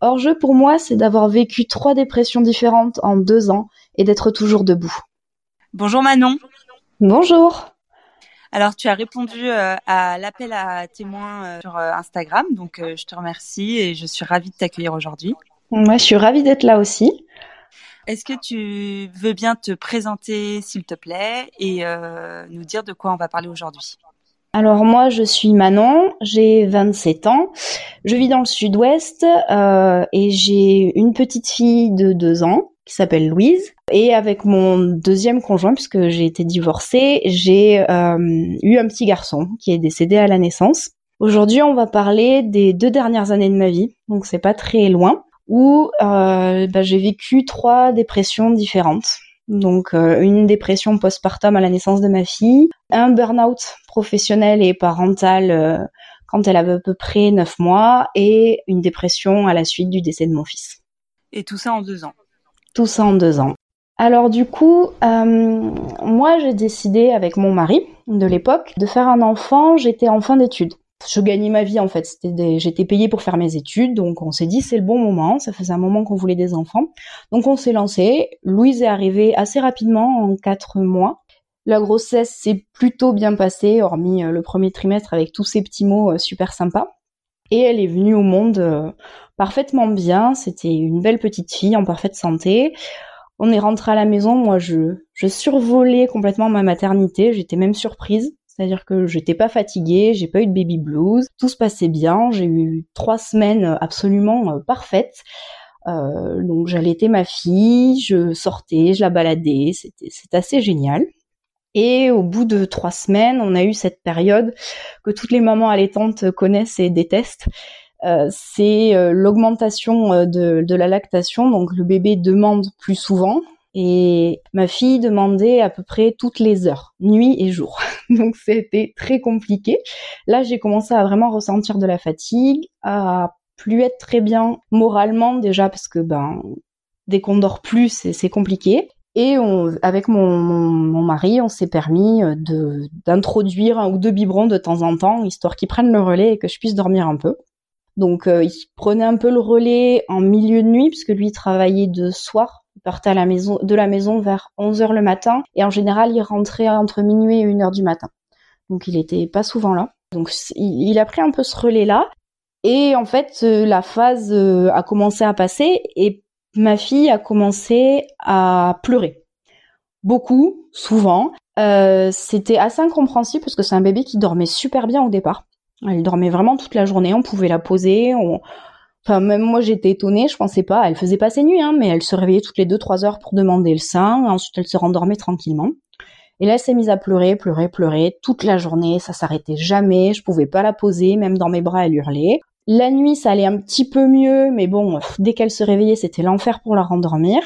Hors-jeu pour moi, c'est d'avoir vécu trois dépressions différentes en deux ans et d'être toujours debout. Bonjour Manon. Bonjour. Alors, tu as répondu euh, à l'appel à témoins euh, sur euh, Instagram, donc je te remercie et je suis ravie de t'accueillir aujourd'hui. Moi, je suis ravie d'être là aussi. Est-ce que tu veux bien te présenter, s'il te plaît, et nous dire de quoi on va parler aujourd'hui? Alors moi, je suis Manon, j'ai 27 ans, je vis dans le sud-ouest euh, et j'ai une petite fille de 2 ans qui s'appelle Louise. Et avec mon deuxième conjoint, puisque j'ai été divorcée, j'ai euh, eu un petit garçon qui est décédé à la naissance. Aujourd'hui, on va parler des deux dernières années de ma vie, donc c'est pas très loin, où euh, bah, j'ai vécu trois dépressions différentes. Donc euh, une dépression postpartum à la naissance de ma fille, un burn-out professionnel et parental euh, quand elle avait à peu près 9 mois et une dépression à la suite du décès de mon fils. Et tout ça en deux ans Tout ça en deux ans. Alors du coup, euh, moi j'ai décidé avec mon mari de l'époque de faire un enfant, j'étais en fin d'études je gagnais ma vie en fait. J'étais payée pour faire mes études, donc on s'est dit c'est le bon moment. Ça faisait un moment qu'on voulait des enfants, donc on s'est lancé. Louise est arrivée assez rapidement en quatre mois. La grossesse s'est plutôt bien passée, hormis euh, le premier trimestre avec tous ces petits mots euh, super sympas. Et elle est venue au monde euh, parfaitement bien. C'était une belle petite fille en parfaite santé. On est rentré à la maison. Moi, je, je survolais complètement ma maternité. J'étais même surprise. C'est-à-dire que j'étais pas fatiguée, j'ai pas eu de baby blues, tout se passait bien, j'ai eu trois semaines absolument euh, parfaites. Euh, donc j'allaitais ma fille, je sortais, je la baladais, c'était c'est assez génial. Et au bout de trois semaines, on a eu cette période que toutes les mamans allaitantes connaissent et détestent. Euh, c'est euh, l'augmentation de, de la lactation, donc le bébé demande plus souvent, et ma fille demandait à peu près toutes les heures, nuit et jour. Donc c'était très compliqué. Là, j'ai commencé à vraiment ressentir de la fatigue, à plus être très bien moralement déjà parce que ben dès qu'on dort plus, c'est compliqué. Et on, avec mon, mon, mari, on s'est permis euh, de d'introduire un ou deux biberons de temps en temps, histoire qu'ils prennent le relais et que je puisse dormir un peu. Donc euh, il prenait un peu le relais en milieu de nuit puisque lui travaillait de soir il partait de la maison vers 11 heures le matin et en général, il rentrait entre minuit et 1 heure du matin. Donc il était pas souvent là. Donc il, a pris un peu ce relais-là. Et en fait, euh, la phase euh, a commencé à passer et ma fille a commencé à pleurer. Beaucoup, souvent. Euh, c'était assez incompréhensible parce que c'est un bébé qui dormait super bien au départ. Elle dormait vraiment toute la journée, on pouvait la poser, on, Enfin, même moi, j'étais étonnée, je pensais pas. Elle faisait pas ses nuits, hein, mais elle se réveillait toutes les deux, trois heures pour demander le sein. Ensuite, elle se rendormait tranquillement. Et là, elle s'est mise à pleurer, pleurer, pleurer toute la journée. Ça s'arrêtait jamais. Je pouvais pas la poser, même dans mes bras, elle hurlait. La nuit, ça allait un petit peu mieux, mais bon, dès qu'elle se réveillait, c'était l'enfer pour la rendormir.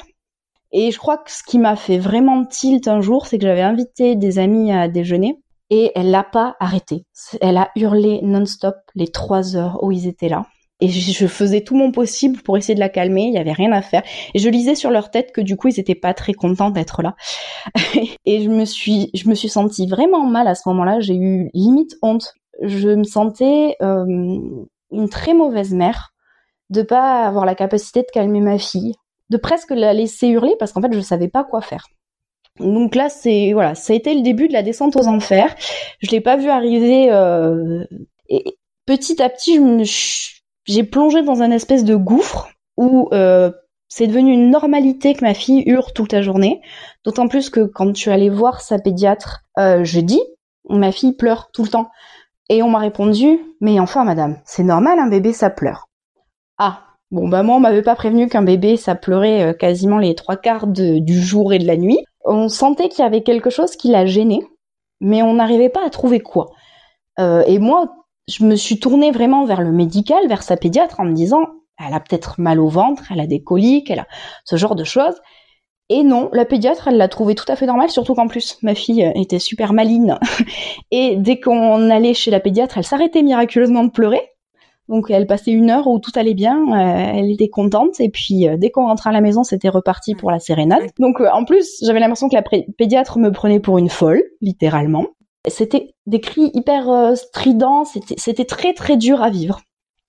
Et je crois que ce qui m'a fait vraiment tilt un jour, c'est que j'avais invité des amis à déjeuner et elle l'a pas arrêté. Elle a hurlé non-stop les trois heures où ils étaient là et je faisais tout mon possible pour essayer de la calmer, il y avait rien à faire. Et je lisais sur leur tête que du coup ils étaient pas très contents d'être là. et je me suis je me suis sentie vraiment mal à ce moment-là, j'ai eu limite honte. Je me sentais euh, une très mauvaise mère de pas avoir la capacité de calmer ma fille, de presque la laisser hurler parce qu'en fait je savais pas quoi faire. Donc là, c'est voilà, ça a été le début de la descente aux enfers. Je l'ai pas vu arriver. Euh, et petit à petit, je me, j'ai plongé dans un espèce de gouffre où euh, c'est devenu une normalité que ma fille hurle toute la journée. D'autant plus que quand tu allais voir sa pédiatre euh, jeudi, ma fille pleure tout le temps. Et on m'a répondu, mais enfin madame, c'est normal, un bébé ça pleure. Ah, bon bah moi on m'avait pas prévenu qu'un bébé ça pleurait euh, quasiment les trois quarts du jour et de la nuit. On sentait qu'il y avait quelque chose qui la gênait, mais on n'arrivait pas à trouver quoi. Euh, et moi, je me suis tournée vraiment vers le médical, vers sa pédiatre en me disant, elle a peut-être mal au ventre, elle a des coliques, elle a ce genre de choses. Et non, la pédiatre, elle l'a trouvé tout à fait normal, surtout qu'en plus, ma fille était super maligne. Et dès qu'on allait chez la pédiatre, elle s'arrêtait miraculeusement de pleurer. Donc elle passait une heure où tout allait bien, euh, elle était contente et puis euh, dès qu'on rentrait à la maison, c'était reparti pour la sérénade. Donc euh, en plus, j'avais l'impression que la pédiatre me prenait pour une folle, littéralement. C'était des cris hyper stridents, c'était très très dur à vivre.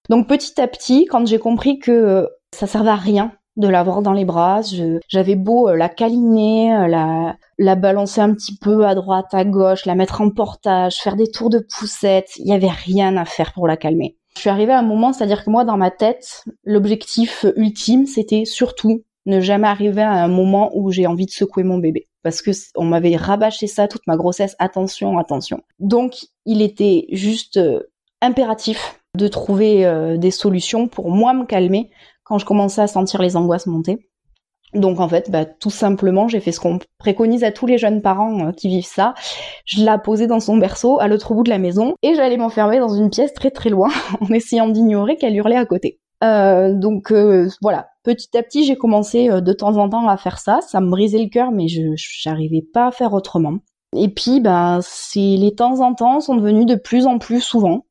Donc petit à petit, quand j'ai compris que ça servait à rien de l'avoir dans les bras. J'avais beau la câliner, la, la balancer un petit peu à droite, à gauche, la mettre en portage, faire des tours de poussette. Il y avait rien à faire pour la calmer. Je suis arrivée à un moment, c'est-à-dire que moi, dans ma tête, l'objectif ultime, c'était surtout ne jamais arriver à un moment où j'ai envie de secouer mon bébé. Parce que on m'avait rabâché ça toute ma grossesse. Attention, attention. Donc, il était juste euh, impératif de trouver euh, des solutions pour moi me calmer quand je commençais à sentir les angoisses monter. Donc en fait, bah, tout simplement, j'ai fait ce qu'on préconise à tous les jeunes parents euh, qui vivent ça. Je l'ai posé dans son berceau à l'autre bout de la maison et j'allais m'enfermer dans une pièce très très loin en essayant d'ignorer qu'elle hurlait à côté. Euh, donc euh, voilà, petit à petit, j'ai commencé de temps en temps à faire ça. Ça me brisait le cœur, mais je n'arrivais pas à faire autrement. Et puis, ben, c'est les temps en temps sont devenus de plus en plus souvent.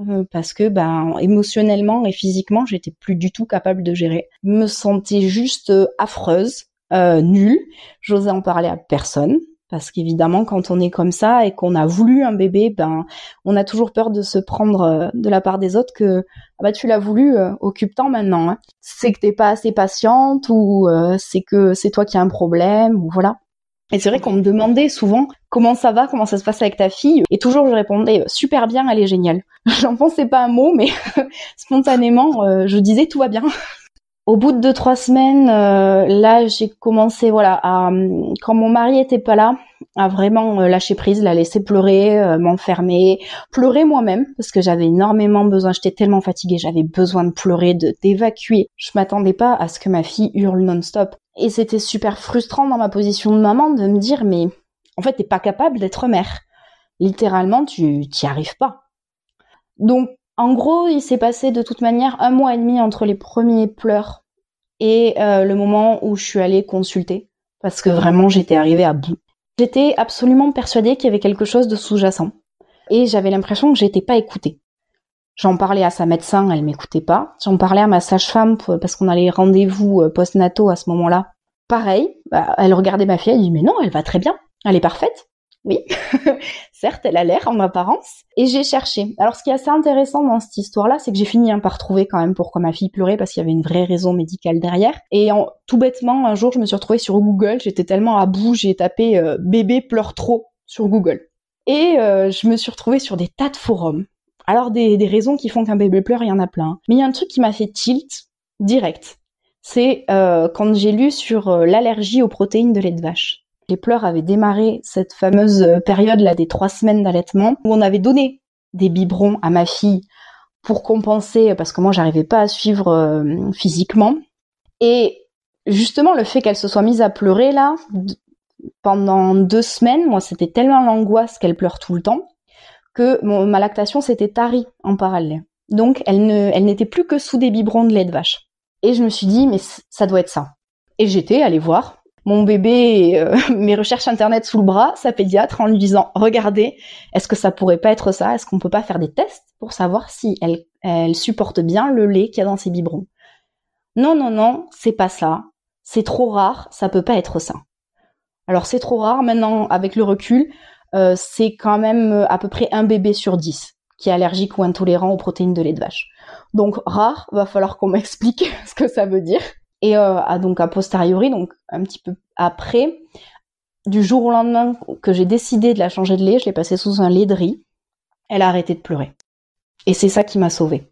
Euh, parce que ben émotionnellement et physiquement j'étais plus du tout capable de gérer. Je me sentais juste euh, affreuse, euh, nulle. J'osais en parler à personne parce qu'évidemment quand on est comme ça et qu'on a voulu un bébé, ben on a toujours peur de se prendre euh, de la part des autres que ah bah tu l'as voulu, occupe-t'en maintenant. Hein. C'est que t'es pas assez patiente ou c'est que c'est toi qui as un problème ou voilà. Et c'est vrai qu'on me demandait souvent comment ça va, comment ça se passe avec ta fille. Et toujours je répondais super bien, elle est géniale. J'en pensais pas un mot, mais spontanément euh, je disais tout va bien. Au bout de deux trois semaines, euh, là j'ai commencé voilà à quand mon mari était pas là, à vraiment euh, lâcher prise, la laisser pleurer, m'enfermer, pleurer moi-même parce que j'avais énormément besoin. J'étais tellement fatiguée, j'avais besoin de pleurer, de d'évacuer. Je m'attendais pas à ce que ma fille hurle non-stop. Et c'était super frustrant dans ma position de maman de me dire mais en fait t'es pas capable d'être mère. Littéralement tu t'y arrives pas. Donc en gros il s'est passé de toute manière un mois et demi entre les premiers pleurs et euh, le moment où je suis allée consulter parce que vraiment j'étais arrivée à bout. J'étais absolument persuadée qu'il y avait quelque chose de sous-jacent et j'avais l'impression que j'étais pas écoutée. J'en parlais à sa médecin, elle m'écoutait pas. J'en parlais à ma sage-femme parce qu'on allait rendez-vous euh, post-nato à ce moment-là. Pareil, bah, elle regardait ma fille, elle dit mais non, elle va très bien, elle est parfaite. Oui, certes, elle a l'air en apparence. Et j'ai cherché. Alors, ce qui est assez intéressant dans cette histoire-là, c'est que j'ai fini hein, par trouver quand même pourquoi ma fille pleurait, parce qu'il y avait une vraie raison médicale derrière. Et en, tout bêtement, un jour, je me suis retrouvée sur Google. J'étais tellement à bout, j'ai tapé euh, bébé pleure trop sur Google. Et euh, je me suis retrouvée sur des tas de forums alors des, raisons qui font qu'un bébé pleure, il y en a plein. Mais il y a un truc qui m'a fait tilt direct. C'est euh, quand j'ai lu sur euh, l'allergie aux protéines de lait de vache. Les pleurs avaient démarré cette fameuse euh, période là des trois semaines d'allaitement où on avait donné des biberons à ma fille pour compenser parce que moi j'arrivais pas à suivre physiquement. Et justement le fait qu'elle se soit mise à pleurer là pendant deux semaines, moi c'était tellement l'angoisse qu'elle pleure tout le temps que ma lactation s'était tarie en parallèle. Donc elle ne, elle n'était plus que sous des biberons de lait de vache. Et je me suis dit mais ça doit être ça. Et j'étais allée voir mon bébé, euh, mes recherches internet sous le bras, sa pédiatre en lui disant regardez, est-ce que ça pourrait pas être ça? Est-ce qu'on peut pas faire des tests pour savoir si elle, elle supporte bien le lait qu'il y a dans ses biberons? Non non non, c'est pas ça. C'est trop rare, ça peut pas être ça. Alors c'est trop rare maintenant avec le recul. Euh, c'est quand même euh, à peu près un bébé sur dix qui est allergique ou intolérant aux protéines de lait de vache. Donc rare, va falloir qu'on m'explique ce que ça veut dire. Et euh, donc a posteriori, donc un petit peu après, du jour au lendemain que j'ai décidé de la changer de lait, je l'ai passée sous un lait de riz. Elle a arrêté de pleurer. Et c'est ça qui m'a sauvée.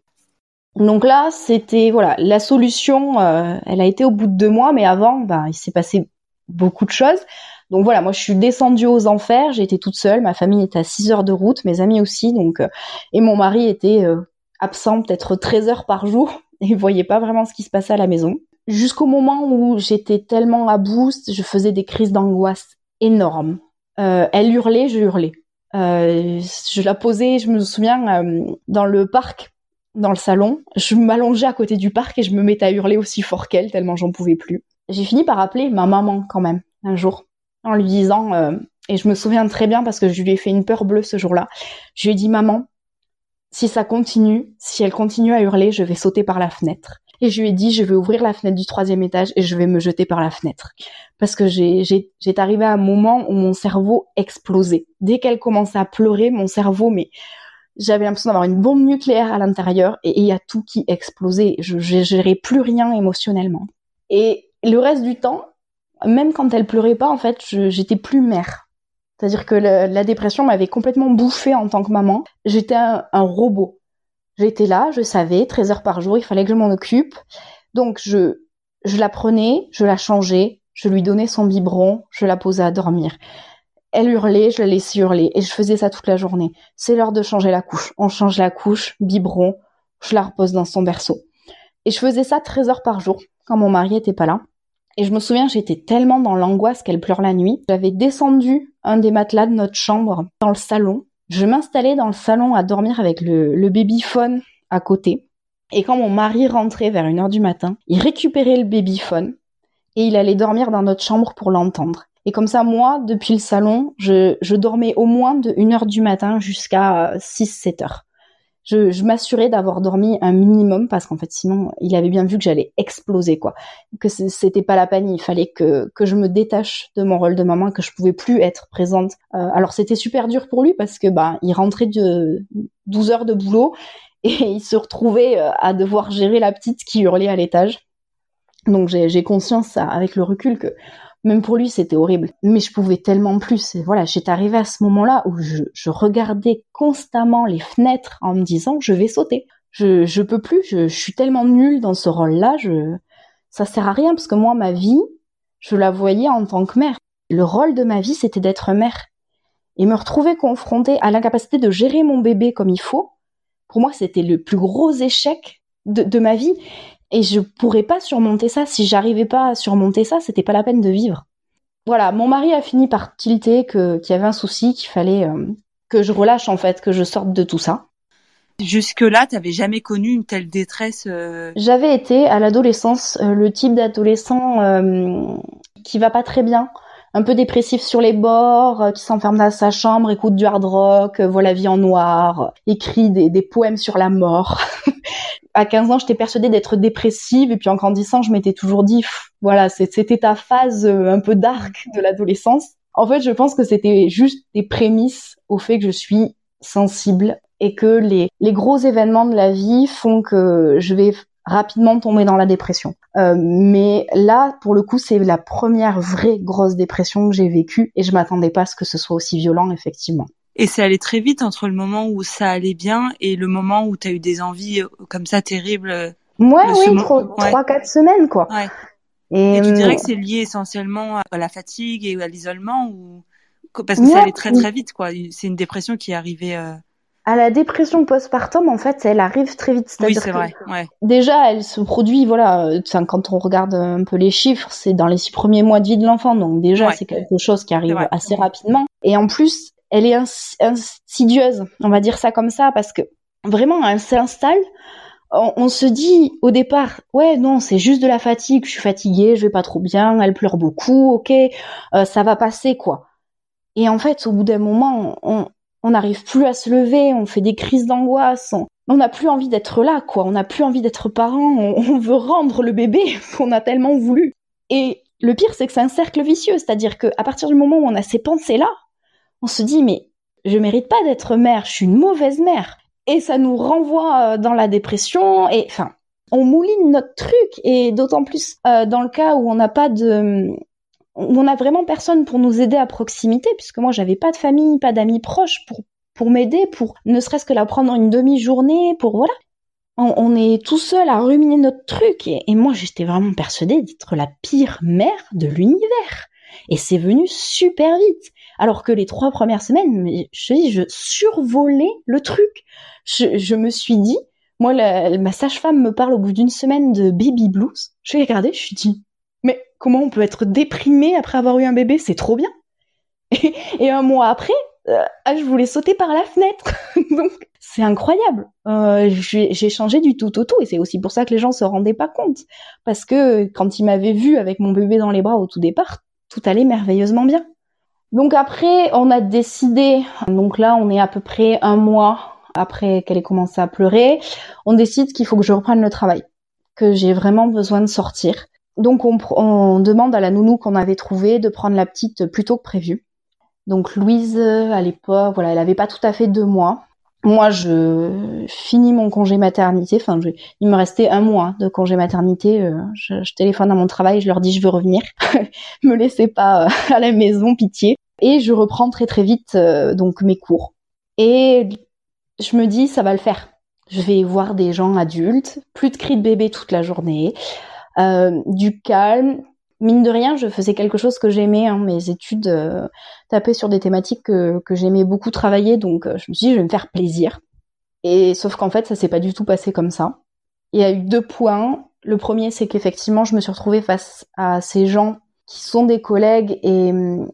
Donc là, c'était voilà, la solution. elle a été au bout de deux mois, mais avant, bah, il s'est passé beaucoup de choses. Donc voilà, moi je suis descendue aux enfers, été toute seule, ma famille était à 6 heures de route, mes amis aussi, donc euh, et mon mari était euh, absent peut-être 13 heures par jour et voyait pas vraiment ce qui se passait à la maison. Jusqu'au moment où j'étais tellement à bout, je faisais des crises d'angoisse énormes. Euh, elle hurlait, je hurlais. je la posais, je me souviens, dans le parc, dans le salon. Je m'allongeais à côté du parc et je me mettais à hurler aussi fort qu'elle, tellement j'en pouvais plus. J'ai fini par appeler ma maman quand même, un jour en lui disant, euh, et je me souviens très bien parce que je lui ai fait une peur bleue ce jour-là, je lui ai dit maman, si ça continue, si elle continue à hurler, je vais sauter par la fenêtre. Et je lui ai dit, je vais ouvrir la fenêtre du troisième étage et je vais me jeter par la fenêtre. Parce que j'ai, arrivé à un moment où mon cerveau explosait. Dès qu'elle commençait à pleurer, mon cerveau, mais j'avais l'impression d'avoir une bombe nucléaire à l'intérieur et il y a tout qui explosait. Je, je gérais plus rien émotionnellement. Et le reste du temps, même quand elle pleurait pas, en fait, j'étais plus mère. C'est-à-dire que la dépression m'avait complètement bouffée en tant que maman. J'étais un, un robot. J'étais là, je savais, 13 heures par jour, il fallait que je m'en occupe. Donc je, je la prenais, je la changeais, je lui donnais son biberon, je la posais à dormir. Elle hurlait, je la laissais hurler et je faisais ça toute la journée. C'est l'heure de changer la couche. On change la couche, biberon, je la repose dans son berceau. Et je faisais ça 13 heures par jour quand mon mari était pas là. Et je me souviens, j'étais tellement dans l'angoisse qu'elle pleure la nuit. J'avais descendu un des matelas de notre chambre dans le salon je m'installais dans le salon à dormir avec le, babyphone à côté. Et quand mon mari rentrait vers une heure du matin, il récupérait le babyphone et il allait dormir dans notre chambre pour l'entendre. Et comme ça, moi, depuis le salon, je, dormais au moins de 1 heure du matin jusqu'à 6-7 heures je, je m'assurais d'avoir dormi un minimum parce qu'en fait sinon il avait bien vu que j'allais exploser quoi. Que c'était pas la peine il fallait que que je me détache de mon rôle de maman que je pouvais plus être présente. Euh, alors c'était super dur pour lui parce que bah il rentrait de 12 heures de boulot et il se retrouvait euh, à devoir gérer la petite qui hurlait à l'étage. Donc j'ai conscience avec le recul que même pour lui, c'était horrible. Mais je pouvais tellement plus. Et voilà, j'étais arrivée à ce moment-là où je, regardais constamment les fenêtres en me disant, je vais sauter. Je, je peux plus. Je, suis tellement nulle dans ce rôle-là. Je, ça sert à rien parce que moi, ma vie, je la voyais en tant que mère. Le rôle de ma vie, c'était d'être mère. Et me retrouver confrontée à l'incapacité de gérer mon bébé comme il faut, pour moi, c'était le plus gros échec de ma vie et je pourrais pas surmonter ça. Si j'arrivais pas à surmonter ça, c'était pas la peine de vivre. Voilà, mon mari a fini par tilter que qu'il y avait un souci, qu'il fallait euh, que je relâche en fait, que je sorte de tout ça. Jusque-là, t'avais jamais connu une telle détresse euh J'avais été à l'adolescence euh, le type d'adolescent qui va pas très bien, un peu dépressif sur les bords, qui s'enferme dans sa chambre, écoute du hard rock, voit la vie en noir, écrit des, des poèmes sur la mort. à 15 ans, j'étais persuadée d'être dépressive et puis en grandissant, je m'étais toujours dit, voilà, c'était ta phase euh, un peu dark de l'adolescence. En fait, je pense que c'était juste des prémices au fait que je suis sensible et que les, les gros événements de la vie font que je vais rapidement tomber dans la dépression. Euh, mais là, pour le coup, c'est la première vraie grosse dépression que j'ai vécue et je m'attendais pas à ce que ce soit aussi violent, effectivement. Et c'est allé très vite entre le moment où ça allait bien et le moment où tu as eu des envies euh, comme ça terribles. Euh, ouais, oui, trois, quatre semaines, quoi. Ouais. Et, tu dirais euh, que c'est lié essentiellement à la fatigue et à l'isolement ou parce que ça allait très très vite, quoi. C'est une dépression qui est arrivée. À la dépression postpartum, en fait, elle arrive très vite. Oui, c'est vrai. Ouais. Déjà, elle se produit, voilà, quand on regarde un peu les chiffres, c'est dans les six premiers mois de vie de l'enfant, donc déjà, c'est quelque chose qui arrive assez rapidement. Et en plus, elle est insidieuse, on va dire ça comme ça, parce que vraiment, elle s'installe. On, se dit au départ, ouais, non, c'est juste de la fatigue, je suis fatiguée, je vais pas trop bien, elle pleure beaucoup, ok, euh, ça va passer, quoi. Et en fait, au bout d'un moment, on n'arrive plus à se lever, on fait des crises d'angoisse, on n'a plus envie d'être là, quoi. On n'a plus envie d'être parent, on, on, veut rendre le bébé qu'on a tellement voulu. Et le pire, c'est que c'est un cercle vicieux, c'est-à-dire qu'à partir du moment où on a ces pensées-là, on se dit mais je mérite pas d'être mère, je suis une mauvaise mère. Et ça nous renvoie euh, dans la dépression et enfin on mouline notre truc et d'autant plus euh, dans le cas où on n'a pas de où on a vraiment personne pour nous aider à proximité puisque moi j'avais pas de famille, pas d'amis proches pour m'aider, pour ne serait-ce que la prendre une demi-journée, pour voilà. On, est tout seul à ruminer notre truc et moi j'étais vraiment persuadée d'être la pire mère de l'univers. Et c'est venu super vite. Alors que les trois premières semaines, je je survolais le truc. Je, me suis dit, moi, ma sage-femme me parle au bout d'une semaine de baby blues. Je vais regarder, je suis dit, mais comment on peut être déprimé après avoir eu un bébé? C'est trop bien. Et, un mois après, euh, ah, je voulais sauter par la fenêtre. Donc, c'est incroyable. Euh, j'ai changé du tout au tout. Et c'est aussi pour ça que les gens se rendaient pas compte. Parce que quand ils m'avaient vu avec mon bébé dans les bras au tout départ, tout allait merveilleusement bien. Donc après, on a décidé, donc là on est à peu près un mois après qu'elle ait commencé à pleurer, on décide qu'il faut que je reprenne le travail, que j'ai vraiment besoin de sortir. Donc on, on demande à la nounou qu'on avait trouvée de prendre la petite plus tôt que prévu. Donc Louise, à l'époque, voilà, elle avait pas tout à fait deux mois. Moi, je finis mon congé maternité. Enfin, il me restait un mois de congé maternité. Euh, je, je, téléphone à mon travail, je leur dis je veux revenir. me laissez pas euh, à la maison, pitié. Et je reprends très très vite euh, donc mes cours. Et je me dis ça va le faire. Je vais voir des gens adultes, plus de cris de bébé toute la journée, du calme, mine de rien, je faisais quelque chose que j'aimais. Hein, mes études euh, tapaient sur des thématiques que, j'aimais beaucoup travailler, donc euh, je me suis dit, je vais me faire plaisir. Et sauf qu'en fait, ça s'est pas du tout passé comme ça. Il y a eu deux points. Le premier, c'est qu'effectivement, je me suis retrouvée face à ces gens qui sont des collègues et hum,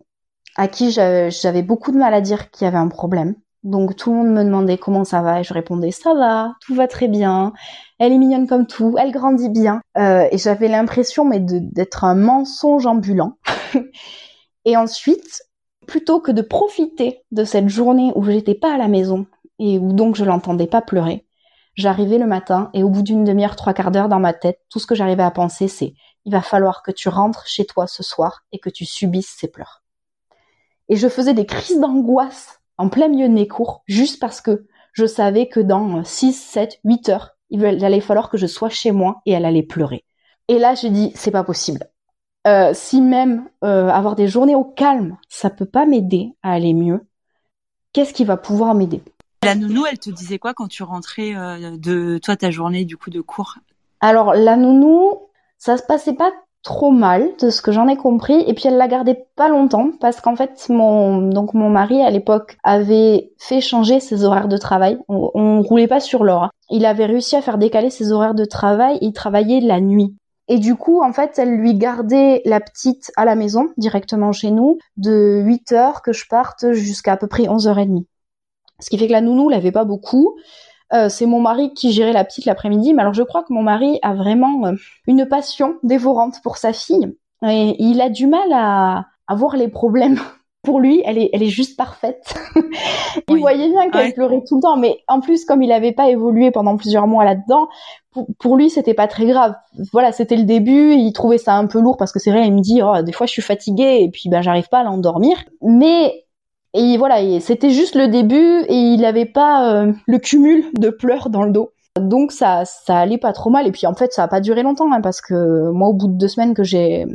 à qui j'avais beaucoup de mal à dire qu'il y avait un problème. Donc tout le monde me demandait comment ça va et je répondais ça va, tout va très bien. Elle est mignonne comme tout, elle grandit bien. Euh, et j'avais l'impression mais d'être un mensonge ambulant. et ensuite, plutôt que de profiter de cette journée où j'étais pas à la maison et où donc je l'entendais pas pleurer, j'arrivais le matin et au bout d'une demi-heure, trois quarts d'heure dans ma tête, tout ce que j'arrivais à penser c'est il va falloir que tu rentres chez toi ce soir et que tu subisses ces pleurs. Et je faisais des crises d'angoisse en plein milieu de mes cours, juste parce que je savais que dans 6, 7, 8 heures, il allait falloir que je sois chez moi et elle allait pleurer. Et là, j'ai dit, c'est pas possible. Euh, si même euh, avoir des journées au calme, ça peut pas m'aider à aller mieux, qu'est-ce qui va pouvoir m'aider? La nounou, elle te disait quoi quand tu rentrais euh, de toi ta journée du coup de cours? Alors la nounou, ça se passait pas trop mal de ce que j'en ai compris et puis elle l'a gardé pas longtemps parce qu'en fait mon donc mon mari à l'époque avait fait changer ses horaires de travail on, roulait pas sur l'or hein. il avait réussi à faire décaler ses horaires de travail il travaillait la nuit et du coup, en fait, elle lui gardait la petite à la maison, directement chez nous, de 8 heures que je parte jusqu'à à peu près 11h30. Ce qui fait que la nounou l'avait pas beaucoup. Euh, c'est mon mari qui gérait la petite l'après-midi. Mais alors je crois que mon mari a vraiment euh, une passion dévorante pour sa fille. Et il a du mal à, à voir les problèmes. Pour lui, elle est, elle est juste parfaite. il voyait bien qu'elle pleurait tout le temps, mais en plus, comme il n'avait pas évolué pendant plusieurs mois là-dedans, pour, pour, lui, c'était pas très grave. Voilà, c'était le début. Il trouvait ça un peu lourd parce que c'est vrai, il me dit, oh, des fois, je suis fatiguée et puis ben, j'arrive pas à l'endormir. Mais et voilà, c'était juste le début et il n'avait pas euh, le cumul de pleurs dans le dos. Donc ça, ça allait pas trop mal. Et puis en fait, ça a pas duré longtemps hein, parce que moi, au bout de deux semaines que j'ai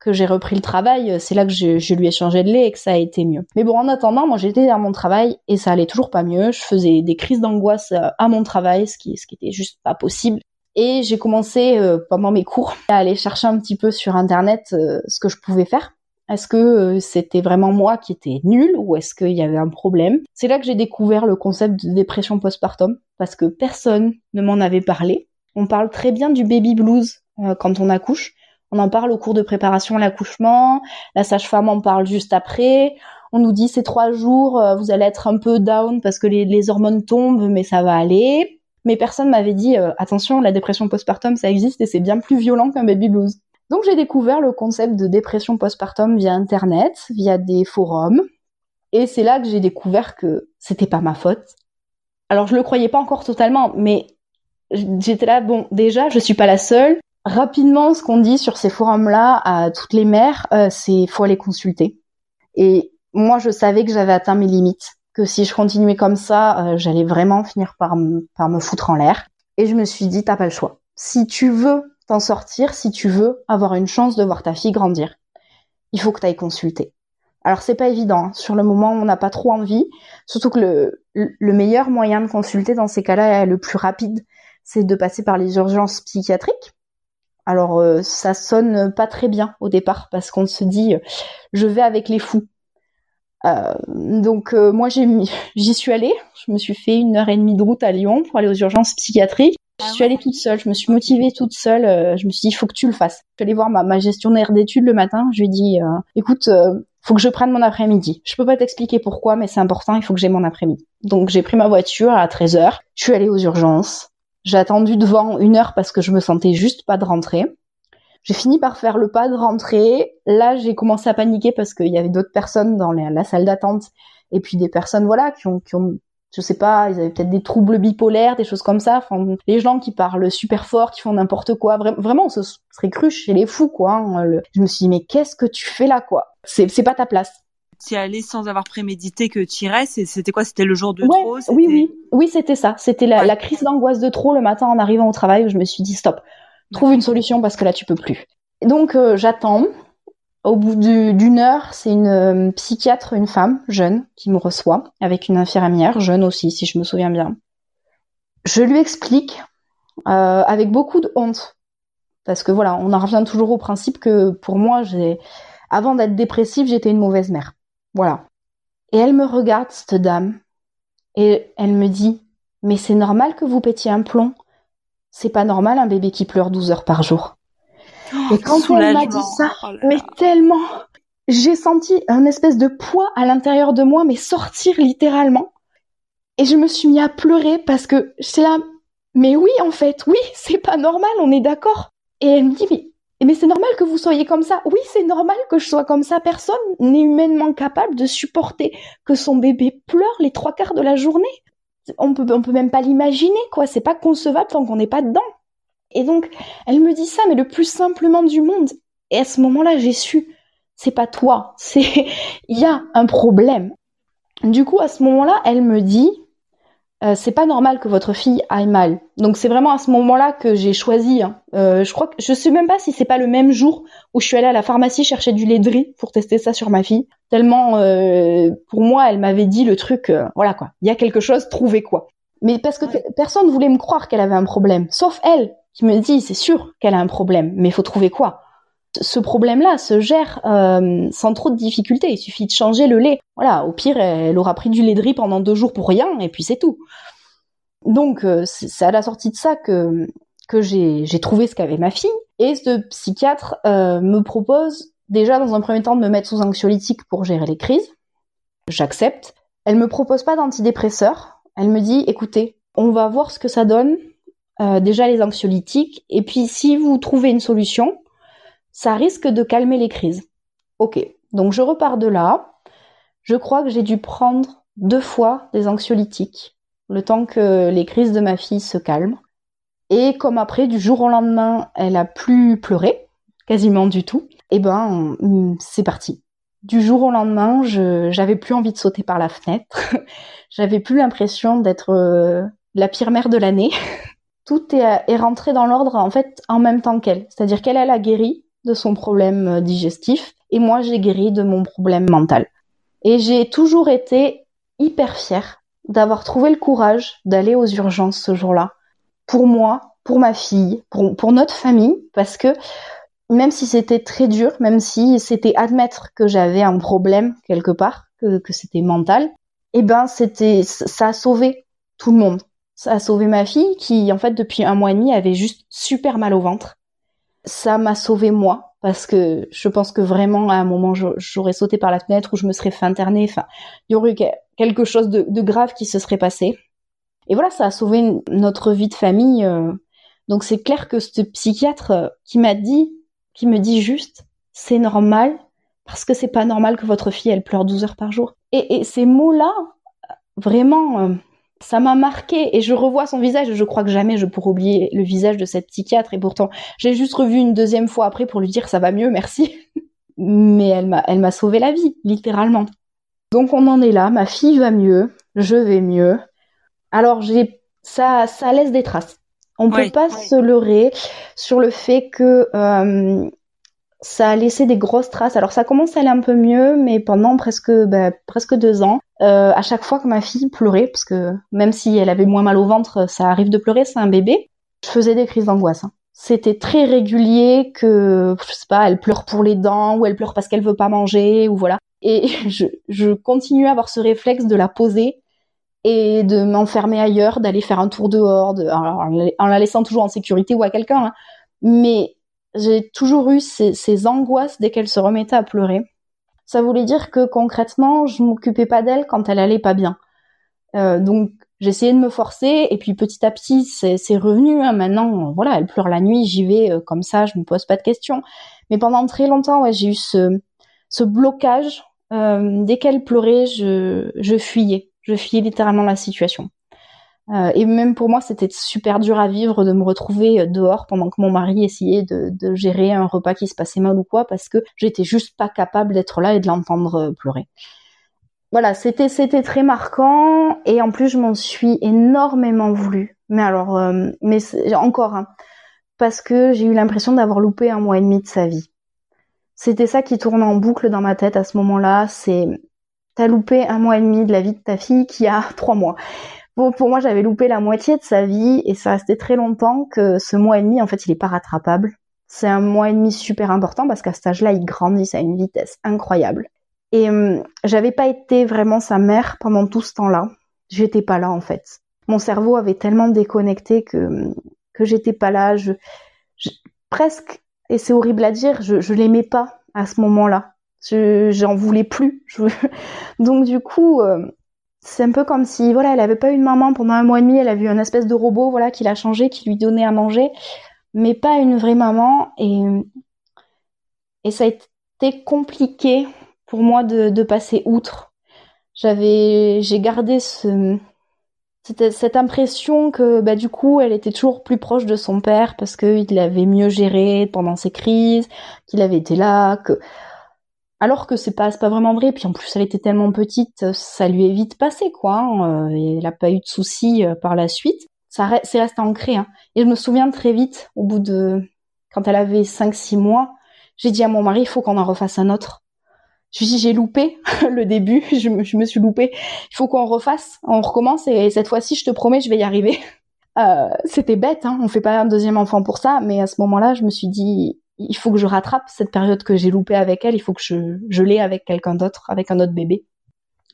que j'ai repris le travail, c'est là que je, lui ai changé de lait et que ça a été mieux. Mais bon, en attendant, moi j'étais à mon travail et ça allait toujours pas mieux. Je faisais des crises d'angoisse euh, à mon travail, ce qui, ce qui était juste pas possible. Et j'ai commencé euh, pendant mes cours à aller chercher un petit peu sur internet ce que je pouvais faire. Est-ce que euh, c'était vraiment moi qui étais nulle ou est-ce qu'il y avait un problème? C'est là que j'ai découvert le concept de dépression postpartum parce que personne ne m'en avait parlé. On parle très bien du baby blues euh, quand on accouche. On en parle au cours de préparation à l'accouchement. La sage-femme en parle juste après. On nous dit ces trois jours, euh, vous allez être un peu down parce que les, hormones tombent, mais ça va aller. Mais personne m'avait dit attention, la dépression postpartum ça existe et c'est bien plus violent qu'un baby blues. Donc j'ai découvert le concept de dépression postpartum via internet, via des forums, et c'est là que j'ai découvert que c'était pas ma faute. Alors je le croyais pas encore totalement, mais j'étais là bon, déjà je suis pas la seule. Rapidement, ce qu'on dit sur ces forums-là à toutes les mères, euh, c'est faut aller consulter. Et moi, je savais que j'avais atteint mes limites, que si je continuais comme ça, euh, j'allais vraiment finir par me foutre en l'air. Et je me suis dit, t'as pas le choix. Si tu veux sortir si tu veux avoir une chance de voir ta fille grandir. Il faut que tu ailles consulter. Alors c'est pas évident, hein. sur le moment on n'a pas trop envie, surtout que le, le meilleur moyen de consulter dans ces cas-là, le plus rapide, c'est de passer par les urgences psychiatriques. Alors euh, ça sonne pas très bien au départ parce qu'on se dit je vais avec les fous. Euh, donc euh, moi j'y suis allée, je me suis fait une heure et demie de route à Lyon pour aller aux urgences psychiatriques. Je ah suis allée toute seule, je me suis motivée toute seule. Euh, je me suis dit, il faut que tu le fasses. Je suis allée voir ma, gestionnaire d'études le matin. Je lui ai dit, euh, écoute, euh, faut que je prenne mon après-midi. Je peux pas t'expliquer pourquoi, mais c'est important, il faut que j'ai mon après-midi. Donc j'ai pris ma voiture à 13h. Je suis allée aux urgences. J'ai attendu devant une heure parce que je me sentais juste pas de rentrer. J'ai fini par faire le pas de rentrer. Là, j'ai commencé à paniquer parce qu'il y avait d'autres personnes dans la salle d'attente et puis des personnes voilà qui ont, qui ont je sais pas, ils avaient peut-être des troubles bipolaires, des choses comme ça. Enfin, les gens qui parlent super fort, qui font n'importe quoi, vraiment, ce serait cru chez les fous, quoi. Hein, je me suis dit, mais qu'est-ce que tu fais là, quoi? C'est pas ta place. Tu allais sans avoir prémédité que tu irais, c'était quoi? C'était le jour de trop Oui, oui, oui, c'était ça. C'était la, la, crise d'angoisse de trop le matin en arrivant au travail où je me suis dit, stop, trouve une solution parce que là, tu peux plus. Donc, euh, j'attends. Au bout d'une heure, c'est une euh, psychiatre, une femme jeune, qui me reçoit, avec une infirmière, jeune aussi, si je me souviens bien. Je lui explique, euh, avec beaucoup de honte, parce que voilà, on en revient toujours au principe que pour moi, avant d'être dépressive, j'étais une mauvaise mère. Voilà. Et elle me regarde, cette dame, et elle me dit, mais c'est normal que vous pétiez un plomb. C'est pas normal un bébé qui pleure 12 heures par jour. Et quand elle m'a dit ça, oh mais tellement, j'ai senti un espèce de poids à l'intérieur de moi, mais sortir littéralement. Et je me suis mis à pleurer parce que c'est là, mais oui, en fait, oui, c'est pas normal, on est d'accord. Et elle me dit, mais, mais c'est normal que vous soyez comme ça. Oui, c'est normal que je sois comme ça. Personne n'est humainement capable de supporter que son bébé pleure les trois quarts de la journée. On peut, on peut même pas l'imaginer, quoi. C'est pas concevable tant qu'on n'est pas dedans. Et donc, elle me dit ça, mais le plus simplement du monde. Et à ce moment-là, j'ai su, c'est pas toi, c'est, il y a un problème. Du coup, à ce moment-là, elle me dit, euh, c'est pas normal que votre fille aille mal. Donc c'est vraiment à ce moment-là que j'ai choisi. Hein. Euh, je crois que je sais même pas si c'est pas le même jour où je suis allée à la pharmacie chercher du lait de riz pour tester ça sur ma fille. Tellement euh, pour moi, elle m'avait dit le truc, voilà quoi. Il y a quelque chose, trouvez quoi. Mais parce que personne voulait me croire qu'elle avait un problème, sauf elle qui me dit c'est sûr qu'elle a un problème, mais il faut trouver quoi? Ce problème-là se gère euh, sans trop de difficultés. Il suffit de changer le lait. Voilà, au pire, elle aura pris du lait de riz pendant deux jours pour rien, et puis c'est tout. Donc, euh, c'est à la sortie de ça que que j'ai trouvé ce qu'avait ma fille. Et ce psychiatre euh, me propose déjà dans un premier temps de me mettre sous anxiolytique pour gérer les crises. J'accepte. Elle me propose pas d'antidépresseur. Elle me dit, écoutez, on va voir ce que ça donne euh, déjà les anxiolytiques, et puis si vous trouvez une solution, ça risque de calmer les crises. Ok, donc je repars de là. Je crois que j'ai dû prendre deux fois des anxiolytiques, le temps que les crises de ma fille se calment. Et comme après, du jour au lendemain, elle a plus pleuré, quasiment du tout, et eh ben hum, c'est parti. Du jour au lendemain, j'avais plus envie de sauter par la fenêtre, j'avais plus l'impression d'être euh, la pire mère de l'année. tout est, rentré dans l'ordre en fait en même temps qu'elle. C'est-à-dire qu'elle, elle a guéri de son problème euh, digestif et moi, j'ai guéri de mon problème mental. Et j'ai toujours été hyper fière d'avoir trouvé le courage d'aller aux urgences ce jour-là. Pour moi, pour ma fille, pour, notre famille, parce que même si c'était très dur, même si c'était admettre que j'avais un problème quelque part, que, c'était mental, eh ben c'était ça a sauvé tout le monde. Ça a sauvé ma fille qui, en fait, depuis un mois et demi, avait juste super mal au ventre. Ça m'a sauvé moi parce que je pense que vraiment à un moment j'aurais sauté par la fenêtre ou je me serais fait interner. Enfin, il y aurait eu quelque chose de, grave qui se serait passé. Et voilà, ça a sauvé notre vie de famille. Euh. Donc c'est clair que ce psychiatre euh, qui m'a dit, qui me dit juste, c'est normal parce que c'est pas normal que votre fille elle pleure 12 heures par jour. Et, ces mots-là, vraiment, euh, ça m'a marqué et je revois son visage. Je crois que jamais je pourrai oublier le visage de cette psychiatre et pourtant j'ai juste revu une deuxième fois après pour lui dire ça va mieux, merci. Mais elle m'a, elle m'a sauvé la vie, littéralement. Donc on en est là. Ma fille va mieux, je vais mieux. Alors j'ai, ça, ça laisse des traces. On peut pas se leurrer sur le fait que euh, ça a laissé des grosses traces. Alors ça commence à aller un peu mieux, mais pendant presque bah, presque deux ans, euh, à chaque fois que ma fille pleurait, parce que même si elle avait moins mal au ventre, ça arrive de pleurer, c'est un bébé, je faisais des crises d'angoisse. Hein. C'était très régulier que, je sais pas, elle pleure pour les dents, ou elle pleure parce qu'elle veut pas manger, ou voilà. Et je, je continuais à avoir ce réflexe de la poser et de m'enfermer ailleurs, d'aller faire un tour dehors, de, en la laissant toujours en sécurité ou à quelqu'un. Hein. Mais j'ai toujours eu ces, angoisses dès qu'elle se remettait à pleurer. Ça voulait dire que concrètement, je m'occupais pas d'elle quand elle allait pas bien. Euh, donc j'essayais de me forcer et puis petit à petit c'est revenu. Hein. Maintenant, voilà, elle pleure la nuit, j'y vais euh, comme ça, je me pose pas de questions. Mais pendant très longtemps, j'ai eu ce, ce blocage. Euh, dès qu'elle pleurait, je, je fuyais. Je fuyais littéralement la situation. Euh, et même pour moi, c'était super dur à vivre de me retrouver dehors pendant que mon mari essayait de, gérer un repas qui se passait mal ou quoi, parce que j'étais juste pas capable d'être là et de l'entendre pleurer. Voilà, c'était c'était très marquant et en plus je m'en suis énormément voulu. Mais alors, euh, mais encore, hein, parce que j'ai eu l'impression d'avoir loupé un mois et demi de sa vie. C'était ça qui tournait en boucle dans ma tête à ce moment-là. C'est loupé un mois et demi de la vie de ta fille qui a trois mois. Bon, pour moi, j'avais loupé la moitié de sa vie et ça restait très longtemps que ce mois et demi, en fait, il est pas rattrapable. C'est un mois et demi super important parce qu'à cet âge-là, il grandit à une vitesse incroyable. Et euh, j'avais pas été vraiment sa mère pendant tout ce temps-là. J'étais pas là en fait. Mon cerveau avait tellement déconnecté que que j'étais pas là. Je, presque et c'est horrible à dire, je, je l'aimais pas à ce moment-là. Je j'en voulais plus. Je, donc du coup, euh, c'est un peu comme si voilà, elle avait pas eu de maman pendant un mois et demi. Elle a vu un espèce de robot voilà qui l'a changé, qui lui donnait à manger, mais pas une vraie maman. Et et ça a été compliqué pour moi de, de passer outre. J'avais, j'ai gardé ce, cette, cette, impression que bah, du coup elle était toujours plus proche de son père parce qu'il l'avait mieux géré pendant ses crises, qu'il avait été là, que alors que c'est pas pas vraiment vrai. Puis en plus elle était tellement petite, ça lui est vite passé quoi. Hein. Euh, elle a pas eu de soucis euh, par la suite. Ça c'est resté ancré. Hein. Et je me souviens très vite, au bout de quand elle avait 5-6 mois, j'ai dit à mon mari il faut qu'on en refasse un autre je dis j'ai loupé le début, je me, je me suis loupé. Il faut qu'on refasse, on recommence et cette fois-ci, je te promets, je vais y arriver. Euh, c'était bête, hein, on fait pas un deuxième enfant pour ça, mais à ce moment-là, je me suis dit il faut que je rattrape cette période que j'ai loupée avec elle, il faut que je, je l'ai avec quelqu'un d'autre, avec un autre bébé.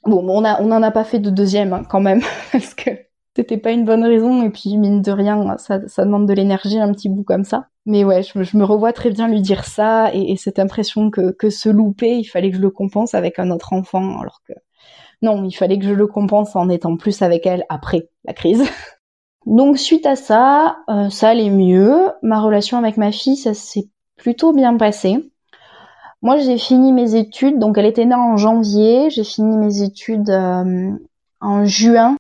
Bon, on on en a pas fait de deuxième hein, quand même, parce que c'était pas une bonne raison et puis mine de rien, ça, demande de l'énergie un petit bout comme ça. Mais ouais, je, me revois très bien lui dire ça et, cette impression que, que ce loupé, il fallait que je le compense avec un autre enfant, alors que non, il fallait que je le compense en étant plus avec elle après la crise. Donc suite à ça, euh, ça allait mieux. Ma relation avec ma fille, ça s'est plutôt bien passé. Moi, j'ai fini mes études, donc elle était née en janvier. J'ai fini mes études euh, en juin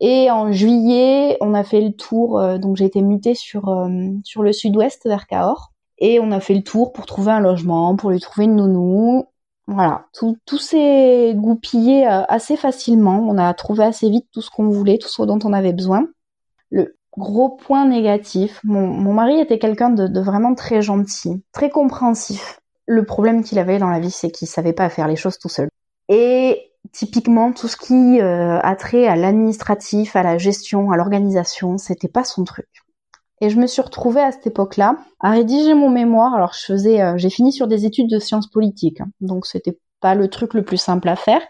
et en juillet, on a fait le tour, euh, donc j'ai été mutée sur, euh, sur le sud-ouest vers Cahors. Et on a fait le tour pour trouver un logement, pour lui trouver une nounou. Voilà, tout, tout s'est goupillé assez facilement. On a trouvé assez vite tout ce qu'on voulait, tout ce dont on avait besoin. Gros point négatif, mon, mari était quelqu'un de, de vraiment très gentil, très compréhensif. Le problème qu'il avait dans la vie, c'est qu'il savait pas faire les choses tout seul. Et typiquement tout ce qui euh, a trait à l'administratif, à la gestion, à l'organisation, c'était pas son truc. Et je me suis retrouvée à cette époque-là à rédiger mon mémoire. Alors je faisais, euh, j'ai fini sur des études de sciences politiques, hein. donc c'était pas le truc le plus simple à faire.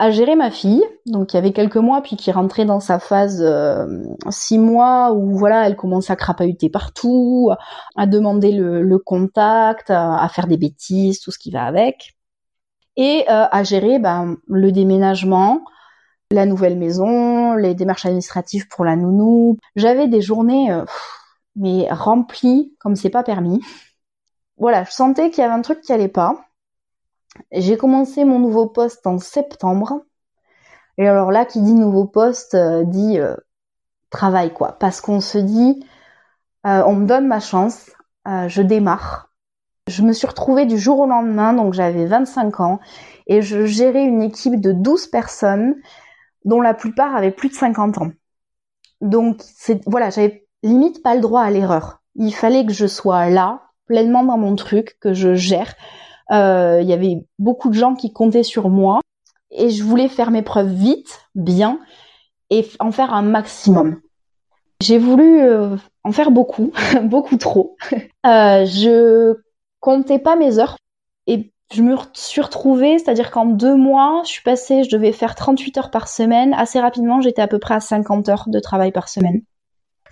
À gérer ma fille, donc y avait quelques mois, puis qui rentrait dans sa phase euh, six mois où voilà, elle commençait à crapahuter partout, à demander le, contact, à faire des bêtises, tout ce qui va avec et euh, à gérer ben, le déménagement, la nouvelle maison, les démarches administratives pour la nounou. J'avais des journées euh, mais remplies comme c'est pas permis. Voilà, je sentais qu'il y avait un truc qui allait pas. J'ai commencé mon nouveau poste en septembre. Et alors là, qui dit nouveau poste, euh, dit travail quoi. Parce qu'on se dit, on me donne ma chance, je démarre. Je me suis retrouvée du jour au lendemain, donc j'avais 25 ans, et je gérais une équipe de 12 personnes, dont la plupart avaient plus de 50 ans. Donc voilà, j'avais limite pas le droit à l'erreur. Il fallait que je sois là, pleinement dans mon truc, que je gère. Euh, il y avait beaucoup de gens qui comptaient sur moi, et je voulais faire mes preuves vite, bien, et en faire un maximum. J'ai voulu euh, en faire beaucoup, beaucoup trop. Euh, je comptais pas mes heures. Et je me suis retrouvée, c'est-à-dire qu'en deux mois, je suis passée, je devais faire 38 heures par semaine. Assez rapidement, j'étais à peu près à 50 heures de travail par semaine.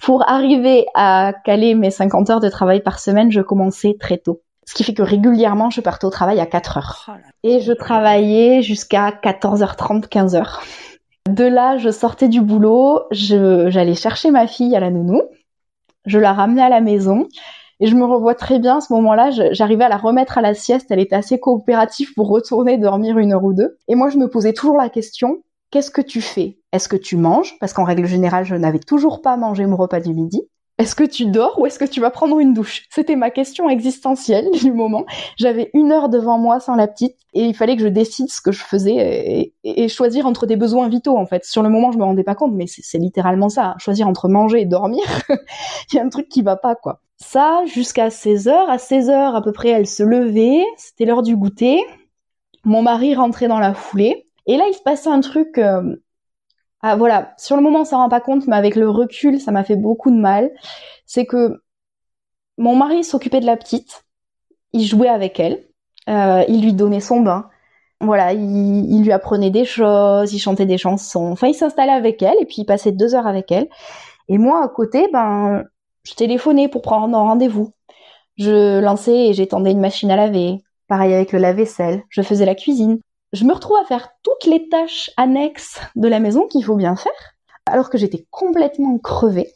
Pour arriver à caler mes 50 heures de travail par semaine, je commençais très tôt. Ce qui fait que régulièrement, je partais au travail à 4 heures. Oh Et je travaillais jusqu'à 14h30, 15h. De là, je sortais du boulot, j'allais chercher ma fille à la nounou, je la ramenais à la maison et je me revois très bien à ce moment-là, j'arrivais à la remettre à la sieste, elle était assez coopérative pour retourner dormir une heure ou deux. Et moi, je me posais toujours la question, qu'est-ce que tu fais? Est-ce que tu manges? Parce qu'en règle générale, je n'avais toujours pas mangé mon repas du midi. Est-ce que tu dors ou est-ce que tu vas prendre une douche? C'était ma question existentielle du moment. J'avais une heure devant moi sans la petite et il fallait que je décide ce que je faisais et, choisir entre des besoins vitaux en fait. Sur le moment, je me rendais pas compte, mais c'est littéralement ça. Choisir entre manger et dormir, il y a un truc qui va pas quoi. Ça jusqu'à 16 heures. À 16 heures à peu près, elle se levait. C'était l'heure du goûter. Mon mari rentrait dans la foulée. Et là, il se passait un truc euh, ah, voilà, sur le moment on s'en rend pas compte, mais avec le recul, ça m'a fait beaucoup de mal. C'est que mon mari s'occupait de la petite, il jouait avec elle, euh, il lui donnait son bain, voilà, il, lui apprenait des choses, il chantait des chansons, enfin il s'installait avec elle et puis il passait deux heures avec elle. Et moi à côté, ben, je téléphonais pour prendre un rendez-vous. Je lançais et j'étendais une machine à laver. Pareil avec le lave-vaisselle. Je faisais la cuisine je me retrouve à faire toutes les tâches annexes de la maison qu'il faut bien faire, alors que j'étais complètement crevée.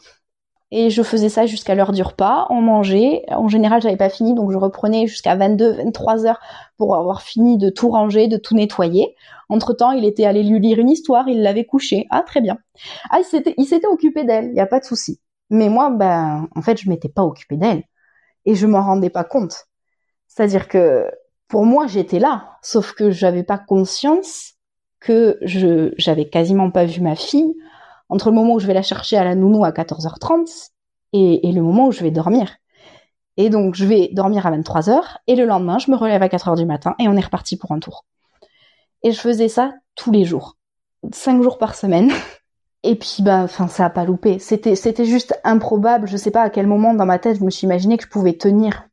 Et je faisais ça jusqu'à l'heure du repas, on mangeait. En général, j'avais pas fini, donc je reprenais jusqu'à 22, 23 heures pour avoir fini de tout ranger, de tout nettoyer. Entre temps, il était allé lui lire une histoire, il l'avait couché. Ah, très bien. Ah, il s'était, occupé d'elle, il y a pas de souci. Mais moi, ben, en fait, je m'étais pas occupée d'elle. Et je m'en rendais pas compte. C'est-à-dire que pour moi, j'étais là, sauf que j'avais pas conscience que je j'avais quasiment pas vu ma fille entre le moment où je vais la chercher à la nounou à 14h30 et, le moment où je vais dormir. Et donc, je vais dormir à 23h et le lendemain, je me relève à 4h du matin et on est reparti pour un tour. Et je faisais ça tous les jours, cinq jours par semaine. Et puis, bah, enfin, ça a pas loupé. C'était, c'était juste improbable. Je sais pas à quel moment dans ma tête je me suis imaginé que je pouvais tenir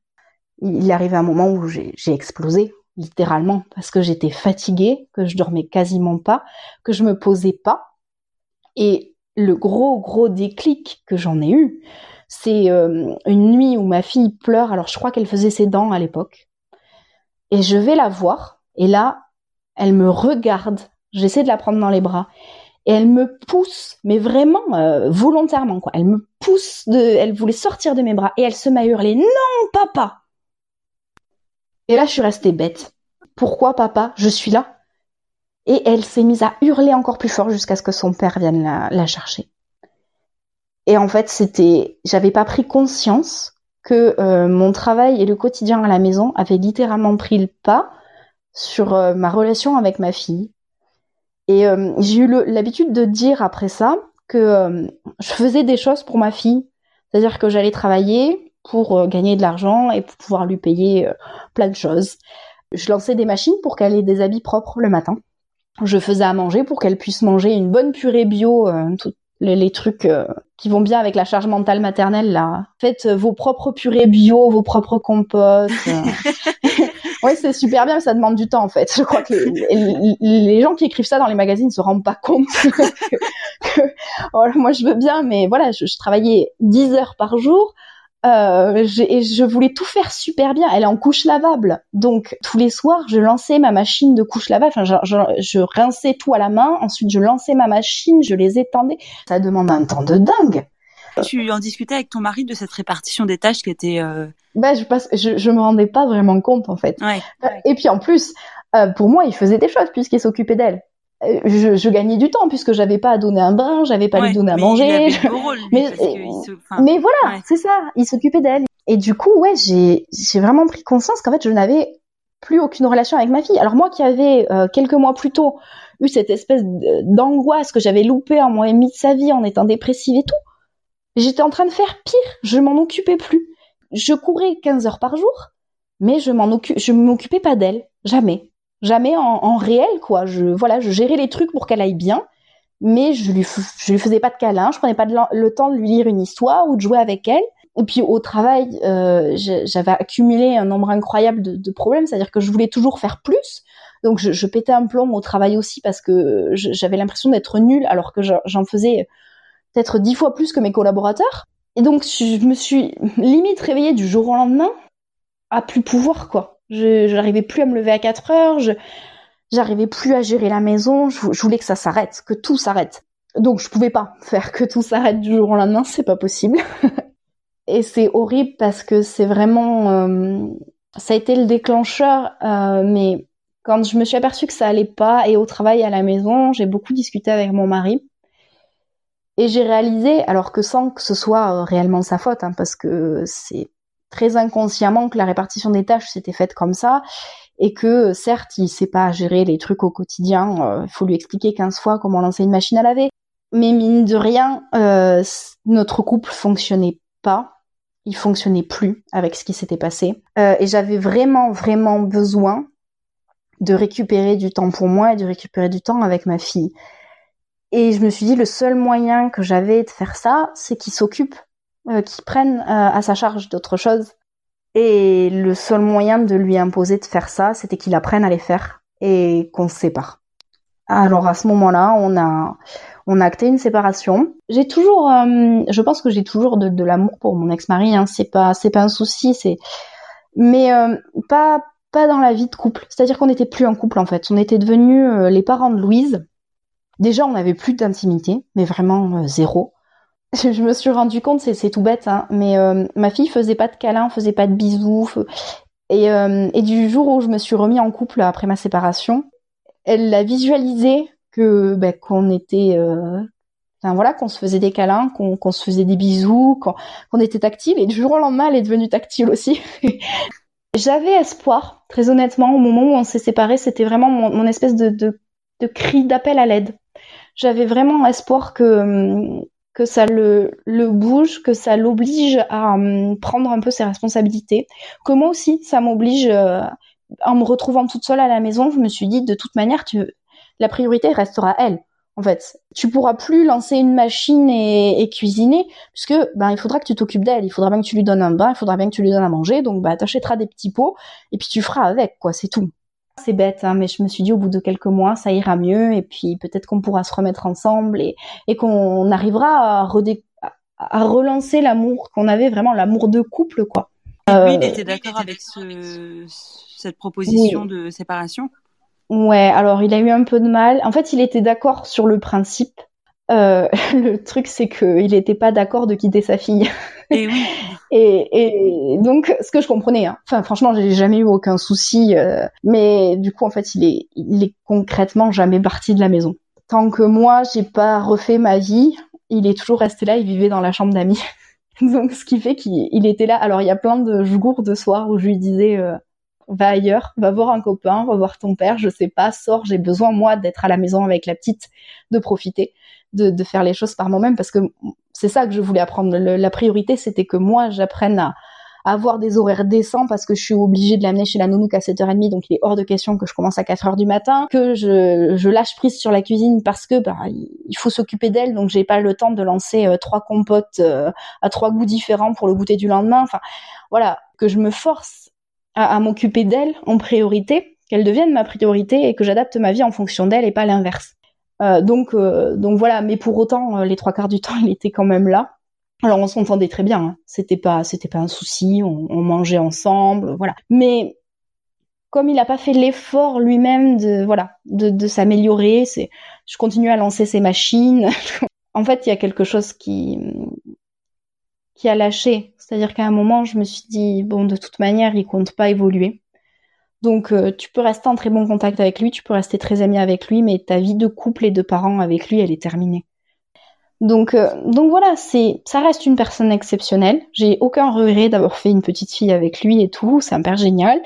il est arrivé un moment où j'ai explosé, littéralement, parce que j'étais fatiguée, que je dormais quasiment pas, que je me posais pas. Et le gros, gros déclic que j'en ai eu, c'est euh, une nuit où ma fille pleure, alors je crois qu'elle faisait ses dents à l'époque, et je vais la voir, et là, elle me regarde, j'essaie de la prendre dans les bras, et elle me pousse, mais vraiment euh, volontairement, quoi. Elle me pousse, de, elle voulait sortir de mes bras, et elle se m'a hurlé, non, papa et là, je suis restée bête. Pourquoi, papa? Je suis là. Et elle s'est mise à hurler encore plus fort jusqu'à ce que son père vienne la, chercher. Et en fait, c'était, j'avais pas pris conscience que euh, mon travail et le quotidien à la maison avaient littéralement pris le pas sur euh, ma relation avec ma fille. Et euh, j'ai eu l'habitude de dire après ça que je faisais des choses pour ma fille. C'est-à-dire que j'allais travailler, pour euh, gagner de l'argent et pour pouvoir lui payer euh, plein de choses. Je lançais des machines pour qu'elle ait des habits propres le matin. Je faisais à manger pour qu'elle puisse manger une bonne purée bio, euh, tous les, trucs qui vont bien avec la charge mentale maternelle là. Faites vos propres purées bio, vos propres composts. oui, c'est super bien, mais ça demande du temps en fait. Je crois que les, gens qui écrivent ça dans les magazines ne se rendent pas compte que, moi je veux bien, mais voilà, je, je travaillais 10 heures par jour euh, et je voulais tout faire super bien. Elle est en couche lavable, donc tous les soirs, je lançais ma machine de couche lavable. Enfin, je, je, rinçais tout à la main. Ensuite, je lançais ma machine, je les étendais. Ça demande un temps de dingue. Tu en discutais avec ton mari de cette répartition des tâches qui était. Euh... Bah, je, passe, je, je me rendais pas vraiment compte en fait. Ouais, Et puis en plus, euh, pour moi, il faisait des choses puisqu'il s'occupait d'elle. Euh, je, je, gagnais du temps puisque j'avais pas à donner un bain, j'avais pas à lui donner à manger. mais, mais voilà, c'est ça, il s'occupait d'elle. Et du coup, ouais, j'ai j'ai vraiment pris conscience qu'en fait, je n'avais plus aucune relation avec ma fille. Alors moi qui avais euh, quelques mois plus tôt eu cette espèce d'angoisse que j'avais loupée un mois et demi de sa vie en étant dépressive et tout, j'étais en train de faire pire, je m'en occupais plus. Je courais 15 heures par jour, mais je m'en je m'occupais pas d'elle, jamais jamais en, réel quoi. Je voilà, je gérais les trucs pour qu'elle aille bien, mais je lui je lui faisais pas de câlin, je prenais pas le temps de lui lire une histoire ou de jouer avec elle. Et puis au travail, euh, j'avais accumulé un nombre incroyable de, problèmes, c'est-à-dire que je voulais toujours faire plus. Donc je, je, pétais un plomb au travail aussi parce que j'avais l'impression d'être nulle alors que j'en faisais peut-être dix fois plus que mes collaborateurs. Et donc je me suis limite réveillée du jour au lendemain à plus pouvoir quoi. Je n'arrivais plus à me lever à 4 heures, je j'arrivais plus à gérer la maison, je, voulais que ça s'arrête, que tout s'arrête. Donc je pouvais pas faire que tout s'arrête du jour au lendemain, c'est pas possible. Et c'est horrible parce que c'est vraiment euh, ça a été le déclencheur, euh, mais Quand je me suis aperçue que ça allait pas et au travail à la maison, j'ai beaucoup discuté avec mon mari. Et j'ai réalisé, alors que sans que ce soit euh, réellement sa faute, hein, parce que c'est très inconsciemment que la répartition des tâches s'était faite comme ça, et que certes, il sait pas gérer les trucs au quotidien, euh, il faut lui expliquer 15 fois comment lancer une machine à laver. Mais mine de rien, euh, notre couple fonctionnait pas, il fonctionnait plus avec ce qui s'était passé. et j'avais vraiment, vraiment besoin de récupérer du temps pour moi et de récupérer du temps avec ma fille. Et je me suis dit, le seul moyen que j'avais de faire ça, c'est qu'il s'occupe, euh, qu'il prenne euh, à sa charge d'autres choses. Et le seul moyen de lui imposer de faire ça, c'était qu'il apprenne à les faire et qu'on se sépare. Alors à ce moment-là, on a on a acté une séparation. J'ai toujours, euh, je pense que j'ai toujours de, l'amour pour mon ex-mari. Hein. C'est pas c'est pas un souci, c'est mais pas pas dans la vie de couple. C'est-à-dire qu'on n'était plus en couple en fait. On était devenus les parents de Louise Déjà, on n'avait plus d'intimité, mais vraiment zéro. Je me suis rendu compte, c'est tout bête, hein, mais euh, ma fille faisait pas de câlins, faisait pas de bisous. Et, euh, et, du jour où je me suis remis en couple après ma séparation, elle a visualisé que ben, qu'on était, enfin voilà, qu'on se faisait des câlins, qu'on se faisait des bisous, qu'on était tactile. Et du jour au lendemain, elle est devenue tactile aussi. J'avais espoir, très honnêtement, au moment où on s'est séparés, c'était vraiment mon, espèce de, de, de cri d'appel à l'aide j'avais vraiment espoir que que ça le, le bouge, que ça l'oblige à hum, prendre un peu ses responsabilités, que moi aussi ça m'oblige euh, en me retrouvant toute seule à la maison, je me suis dit de toute manière tu la priorité restera elle. En fait, tu pourras plus lancer une machine et, et cuisiner puisque ben il faudra que tu t'occupes d'elle, il faudra bien que tu lui donnes un bain, il faudra bien que tu lui donnes à manger, donc bah t'achèteras des petits pots et puis tu feras avec quoi, c'est tout. C'est bête, hein, mais je me suis dit au bout de quelques mois, ça ira mieux et puis peut-être qu'on pourra se remettre ensemble et, et qu'on arrivera à, à relancer l'amour qu'on avait vraiment, l'amour de couple, quoi. lui, il euh, était d'accord avec ce, cette proposition de séparation Ouais, alors il a eu un peu de mal. En fait, il était d'accord sur le principe. Euh, le truc, c'est qu'il n'était pas d'accord de quitter sa fille. Et oui. Et, et, donc, ce que je comprenais, hein. enfin, franchement, j'ai jamais eu aucun souci, euh, mais du coup, en fait, il est, il est concrètement jamais parti de la maison. Tant que moi, j'ai pas refait ma vie, il est toujours resté là, il vivait dans la chambre d'amis. donc, ce qui fait qu'il était là. Alors, il y a plein de jours de soir où je lui disais, euh, va ailleurs, va voir un copain, va voir ton père, je sais pas, sors, j'ai besoin, moi, d'être à la maison avec la petite, de profiter de faire les choses par moi-même parce que c'est ça que je voulais apprendre. la priorité, c'était que moi, j'apprenne à, avoir des horaires décents parce que je suis obligée de l'amener chez la nounou à 7h30 donc il est hors de question que je commence à 4h du matin que je, lâche prise sur la cuisine parce que bah, il faut s'occuper d'elle donc j'ai pas le temps de lancer euh, trois compotes euh, à trois goûts différents pour le goûter du lendemain. Enfin voilà. Que je me force à, m'occuper d'elle en priorité qu'elle devienne ma priorité et que j'adapte ma vie en fonction d'elle et pas l'inverse donc, euh, donc voilà. Mais pour autant, euh, les trois quarts du temps, il était quand même là. Alors on s'entendait très bien. Hein. C'était pas, c'était pas un souci. On, on, mangeait ensemble, voilà. Mais comme il n'a pas fait l'effort lui-même de, voilà, de, de s'améliorer, c'est, je continue à lancer ces machines. en fait, il y a quelque chose qui, qui a lâché. C'est-à-dire qu'à un moment, je me suis dit, bon, de toute manière, il compte pas évoluer. Donc euh, tu peux rester en très bon contact avec lui, tu peux rester très ami avec lui, mais ta vie de couple et de parents avec lui, elle est terminée. Donc euh, donc voilà, c'est ça reste une personne exceptionnelle. J'ai aucun regret d'avoir fait une petite fille avec lui et tout, c'est un père génial,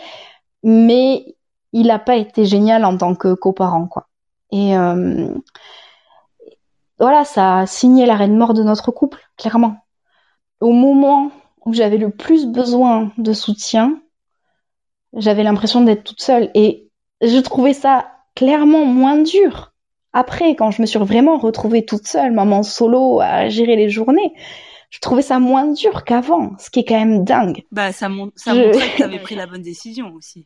mais il n'a pas été génial en tant que coparent quoi. Et euh, voilà, ça a signé l'arrêt de mort de notre couple, clairement. Au moment où j'avais le plus besoin de soutien, j'avais l'impression d'être toute seule et je trouvais ça clairement moins dur. Après, quand je me suis vraiment retrouvée toute seule, maman solo, à gérer les journées, je trouvais ça moins dur qu'avant, ce qui est quand même dingue. Bah, ça, ça montrait que tu avais pris la bonne décision aussi.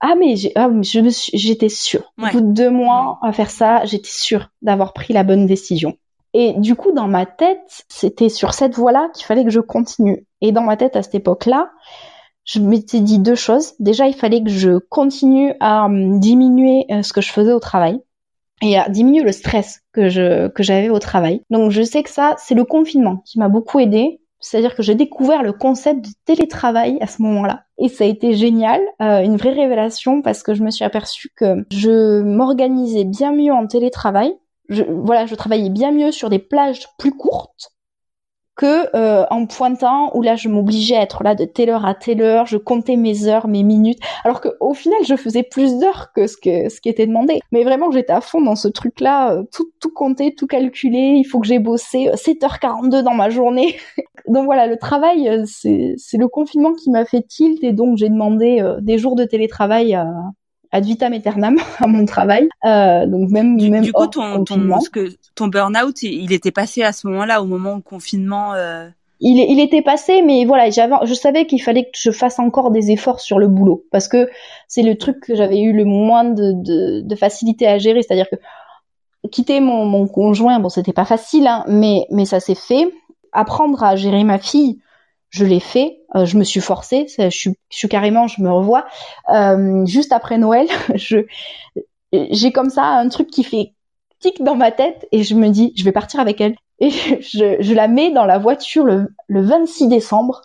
Ah, mais ah, j'étais sûre. Au bout de deux mois à faire ça, j'étais sûre d'avoir pris la bonne décision. Et du coup, dans ma tête, c'était sur cette voie-là qu'il fallait que je continue. Et dans ma tête, à cette époque-là, je m'étais dit deux choses. Déjà, il fallait que je continue à hum, diminuer euh, ce que je faisais au travail et à diminuer le stress que je que j'avais au travail. Donc je sais que ça c'est le confinement qui m'a beaucoup aidé C'est-à-dire que j'ai découvert le concept du télétravail à ce moment-là. Et ça a été génial, euh, une vraie révélation parce que je me suis aperçue que je m'organisais bien mieux en télétravail. Je, voilà, je travaillais bien mieux sur des plages plus courtes que euh, en pointant où là je m'obligeais à être là de telle heure à telle heure, je comptais mes heures, mes minutes, alors que au final je faisais plus d'heures que ce que ce qui était demandé. Mais vraiment j'étais à fond dans ce truc là, euh, tout tout compter, tout calculer, il faut que j'ai bossé 7h42 euh, dans ma journée. donc voilà, le travail c'est c'est le confinement qui m'a fait tilt et donc j'ai demandé des jours de télétravail ad vitam aeternam à mon travail. Euh, donc même du, même du coup ton ton, que, ton burn-out il était passé à ce moment-là au moment où le confinement. Euh... Il, il était passé, mais voilà, j'avais, je savais qu'il fallait que je fasse encore des efforts sur le boulot parce que c'est le truc que j'avais eu le moins de, de, de facilité à gérer, c'est-à-dire que quitter mon, mon conjoint, bon, c'était pas facile, hein, mais mais ça s'est fait. Apprendre à gérer ma fille, je l'ai fait, euh, je me suis forcée, je suis, je suis carrément, je me revois. Euh, juste après Noël, je j'ai comme ça un truc qui fait tic dans ma tête et je me dis, je vais partir avec elle. Et je, je la mets dans la voiture le, le 26 décembre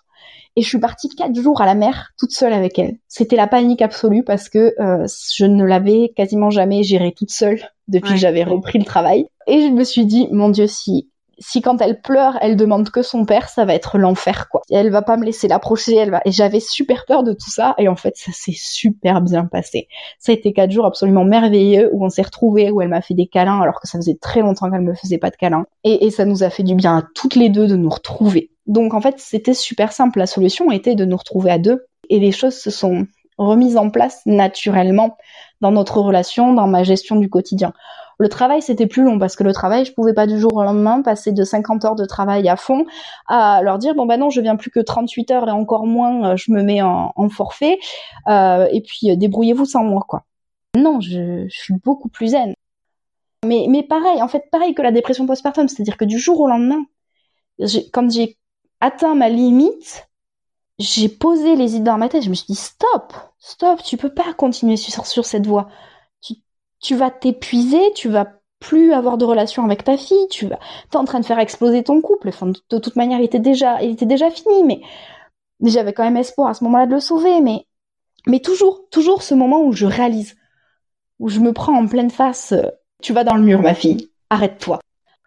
et je suis partie quatre jours à la mer toute seule avec elle. C'était la panique absolue parce que euh, je ne l'avais quasiment jamais gérée toute seule depuis que j'avais repris le travail. Et je me suis dit, mon Dieu, si si quand elle pleure, elle demande que son père, ça va être l'enfer, quoi. elle va pas me laisser l'approcher, elle va. Et j'avais super peur de tout ça, et en fait, ça s'est super bien passé. Ça a été quatre jours absolument merveilleux où on s'est retrouvés, où elle m'a fait des câlins, alors que ça faisait très longtemps qu'elle me faisait pas de câlins. Et, et ça nous a fait du bien à toutes les deux de nous retrouver. Donc en fait, c'était super simple. La solution était de nous retrouver à deux, et les choses se sont remises en place naturellement dans notre relation, dans ma gestion du quotidien. Le travail, c'était plus long parce que le travail, je pouvais pas du jour au lendemain passer de 50 heures de travail à fond à leur dire bon ben non, je viens plus que 38 heures et encore moins, euh, je me mets en, forfait euh, et puis euh, débrouillez-vous sans moi quoi. Non, je, suis beaucoup plus zen. Mais, mais pareil, en fait, pareil que la dépression postpartum, c'est-à-dire que du jour au lendemain, quand j'ai atteint ma limite, j'ai posé les idées dans ma tête, je me suis dit stop, stop, tu peux pas continuer sur, sur cette voie tu vas t'épuiser, tu vas plus avoir de relation avec ta fille, tu vas, t'es en train de faire exploser ton couple. Enfin, de, toute manière, il était déjà, fini, mais j'avais quand même espoir à ce moment-là de le sauver, mais, mais toujours, toujours ce moment où je réalise, où je me prends en pleine face, euh, tu vas dans le mur, ma fille, arrête-toi.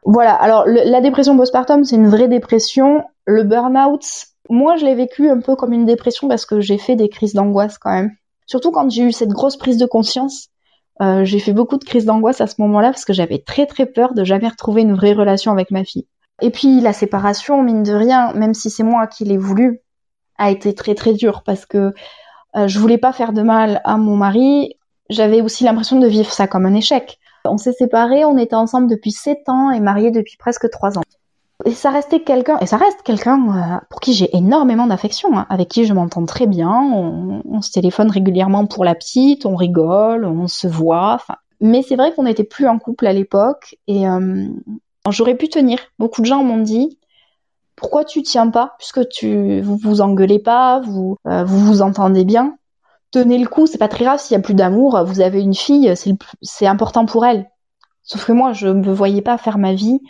Voilà. Alors, la dépression postpartum, c'est une vraie dépression. Le burn-out, moi, je l'ai vécu un peu comme une dépression parce que j'ai fait des crises d'angoisse quand même. Surtout quand j'ai eu cette grosse prise de conscience euh, j'ai fait beaucoup de crises d'angoisse à ce moment-là parce que j'avais très très peur de jamais retrouver une vraie relation avec ma fille. Et puis la séparation, mine de rien, même si c'est moi qui l'ai voulu, a été très très dure parce que euh, je voulais pas faire de mal à mon mari. J'avais aussi l'impression de vivre ça comme un échec. On s'est séparés, on était ensemble depuis 7 ans et mariés depuis presque 3 ans. Et ça restait quelqu'un, et ça reste quelqu'un euh, pour qui j'ai énormément d'affection, hein, avec qui je m'entends très bien. On, se téléphone régulièrement pour la petite, on rigole, on se voit. Mais c'est vrai qu'on n'était plus en couple à l'époque, et euh, j'aurais pu tenir. Beaucoup de gens m'ont dit pourquoi tu tiens pas, puisque tu vous vous engueulez pas, vous euh, vous vous entendez bien. Tenez le coup, c'est pas très grave s'il y a plus d'amour. Vous avez une fille, c'est important pour elle. Sauf que moi, je ne me voyais pas faire ma vie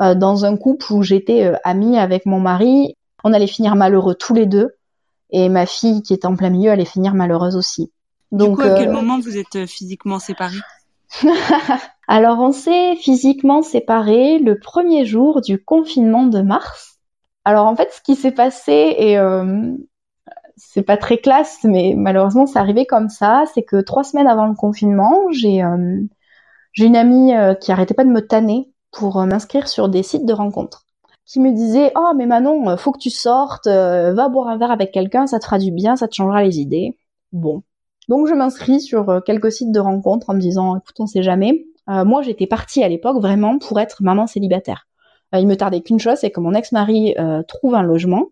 euh, dans un couple où j'étais euh, amie avec mon mari. On allait finir malheureux tous les deux. Et ma fille, qui est en plein milieu, allait finir malheureuse aussi. Donc, du coup, à quel euh, moment vous êtes physiquement séparés? Alors, on s'est physiquement séparés le premier jour du confinement de mars. Alors, en fait, ce qui s'est passé, et c'est pas très classe, mais malheureusement, c'est arrivé comme ça, c'est que trois semaines avant le confinement, j'ai j'ai une amie qui arrêtait pas de me tanner pour euh, m'inscrire sur des sites de rencontres. Qui me disaient oh mais Manon euh, faut que tu sortes euh, va boire un verre avec quelqu'un ça te fera du bien ça te changera les idées bon. Donc je m'inscris sur quelques sites de rencontres en me disant écoute on sait jamais. Moi j'étais partie à l'époque vraiment pour être maman célibataire. Il me tardait qu'une chose c'est que mon ex-mari trouve un logement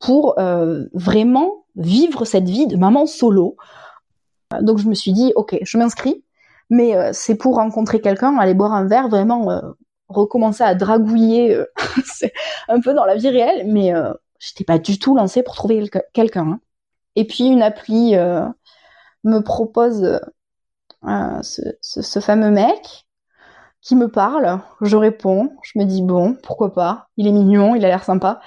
pour vraiment vivre cette vie de maman solo. Donc je me suis dit ok je m'inscris mais euh, c'est pour rencontrer quelqu'un, aller boire un verre, vraiment euh, recommencer à dragouiller euh, un peu dans la vie réelle, mais j'étais pas du tout lancée pour trouver quelqu'un. Hein. Et puis une appli me propose ce, ce, ce, fameux mec qui me parle, je réponds, je me dis bon, pourquoi pas, il est mignon, il a l'air sympa.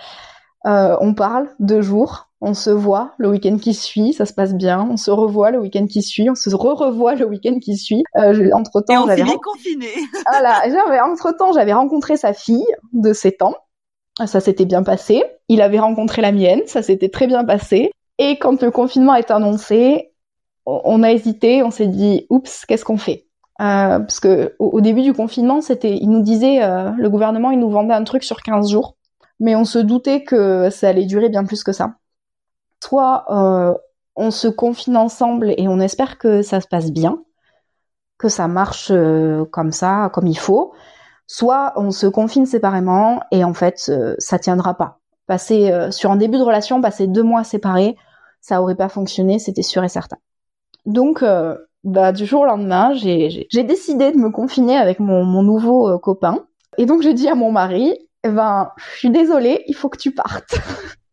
On parle deux jours, on se voit le week-end qui suit, ça se passe bien. On se revoit le week-end qui suit, on se re-revoit le week-end qui suit. Euh, entre temps, j'avais confiné. voilà, j'avais entre temps, j'avais rencontré sa fille de 7 ans. Ça s'était bien passé. Il avait rencontré la mienne, ça s'était très bien passé. Et quand le confinement est annoncé, on a hésité, on s'est dit, oups, qu'est-ce qu'on fait? Euh, Parce que au, début du confinement, c'était, il nous disait, euh, le gouvernement, il nous vendait un truc sur 15 jours mais on se doutait que ça allait durer bien plus que ça. Soit euh, on se confine ensemble et on espère que ça se passe bien, que ça marche euh, comme ça, comme il faut. Soit on se confine séparément et en fait euh, ça tiendra pas. Passer sur un début de relation, passer deux mois séparés, ça aurait pas fonctionné, c'était sûr et certain. Donc bah, du jour au lendemain, j'ai décidé de me confiner avec mon, nouveau copain. Et donc j'ai dit à mon mari, eh ben, je suis désolée, il faut que tu partes.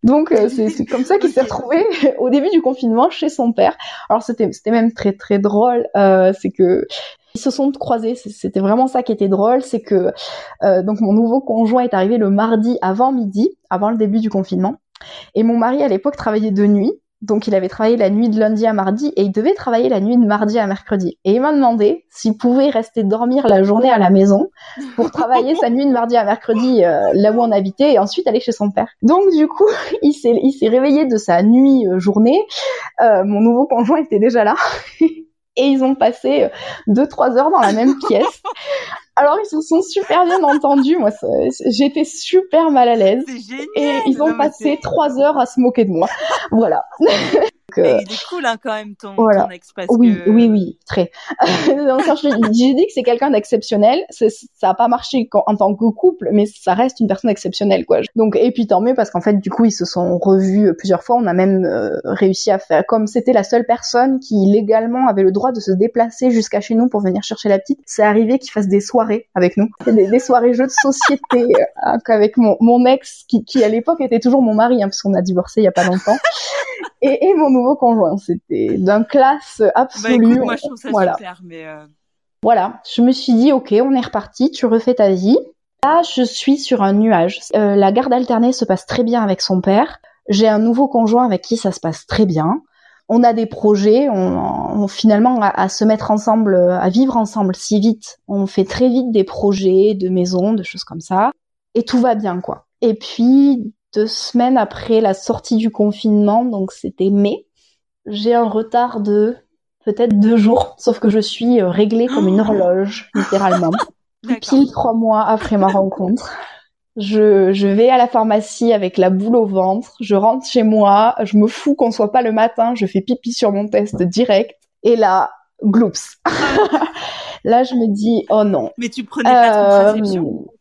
Donc euh, c'est comme ça qu'il s'est retrouvé au début du confinement chez son père. Alors c'était c'était même très très drôle, euh, c'est que ils se sont croisés. C'était vraiment ça qui était drôle, c'est que euh, donc mon nouveau conjoint est arrivé le mardi avant midi, avant le début du confinement, et mon mari à l'époque travaillait de nuit. Donc il avait travaillé la nuit de lundi à mardi et il devait travailler la nuit de mardi à mercredi. Et il m'a demandé s'il pouvait rester dormir la journée à la maison pour travailler sa nuit de mardi à mercredi euh, là où on habitait et ensuite aller chez son père. Donc du coup, il s'est il s'est réveillé de sa nuit euh, journée. Euh, mon nouveau conjoint était déjà là. et ils ont passé deux trois heures dans la même pièce alors ils se sont super bien entendus. Moi, j'étais super mal à l'aise. Et ils ont passé trois heures à se moquer de moi. voilà. il est cool hein, quand même ton, ton ex parce oui, oui, oui, très. j'ai dit que c'est quelqu'un d'exceptionnel. Ça a pas marché en tant que couple, mais ça reste une personne exceptionnelle, quoi. Donc et puis tant mieux parce qu'en fait du coup ils se sont revus plusieurs fois. On a même euh, réussi à faire comme c'était la seule personne qui légalement avait le droit de se déplacer jusqu'à chez nous pour venir chercher la petite. C'est arrivé qu'ils fassent des soirées avec nous, des, des soirées jeux de société euh, avec mon, mon ex qui, qui à l'époque était toujours mon mari hein, parce qu'on a divorcé il y a pas longtemps et, et mon nouveau conjoint. C'était d'un classe. Bah, moi, je trouve ça voilà. super, mais euh... Voilà, je me suis dit, ok, on est reparti, tu refais ta vie. Là, je suis sur un nuage. Euh, la garde alternée se passe très bien avec son père. J'ai un nouveau conjoint avec qui ça se passe très bien. On a des projets, on, on finalement à, à, se mettre ensemble, à vivre ensemble si vite. On fait très vite des projets de maison, de choses comme ça, et tout va bien quoi. Et puis deux semaines après la sortie du confinement, donc c'était mai, j'ai un retard de peut-être deux jours, sauf que je suis euh, réglée comme une horloge, littéralement. Pile trois mois après ma rencontre. Je, je vais à la pharmacie avec la boule au ventre, je rentre chez moi, je me fous qu'on soit pas le matin, je fais pipi sur mon test direct, et là, gloops. Ah. là, je me dis, oh non. Mais tu prenais pas de contraception euh,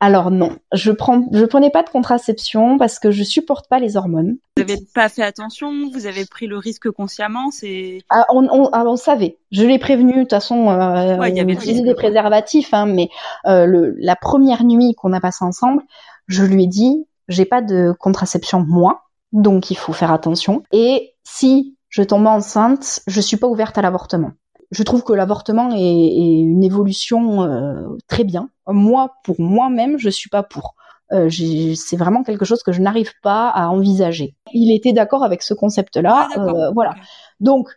alors non, je prends, je prenais pas de contraception parce que je supporte pas les hormones. Vous avez pas fait attention, vous avez pris le risque consciemment, c'est. Ah, on, on, ah, on, savait. Je l'ai prévenu. De toute façon, euh, ouais, on utilisait des préservatifs, hein, mais euh, le, la première nuit qu'on a passé ensemble, je lui ai dit, j'ai pas de contraception moi, donc il faut faire attention. Et si je tombe enceinte, je suis pas ouverte à l'avortement je trouve que l'avortement est, est, une évolution euh, très bien. Moi, pour moi-même, je suis pas pour. Euh, c'est vraiment quelque chose que je n'arrive pas à envisager. Il était d'accord avec ce concept-là, ah, euh, voilà. Donc,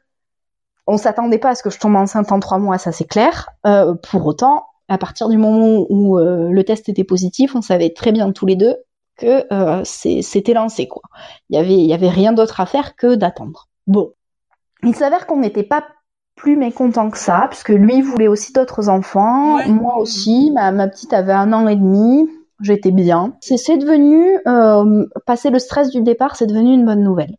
on s'attendait pas à ce que je tombe enceinte en trois mois, ça c'est clair. Pour autant, à partir du moment où le test était positif, on savait très bien tous les deux que c'était lancé quoi. Il y avait, il y avait rien d'autre à faire que d'attendre. Bon, il s'avère qu'on n'était pas plus mécontent que ça, puisque lui voulait aussi d'autres enfants, moi aussi, ma, ma, petite avait un an et demi, j'étais bien. C'est devenu, euh, passer le stress du départ, c'est devenu une bonne nouvelle.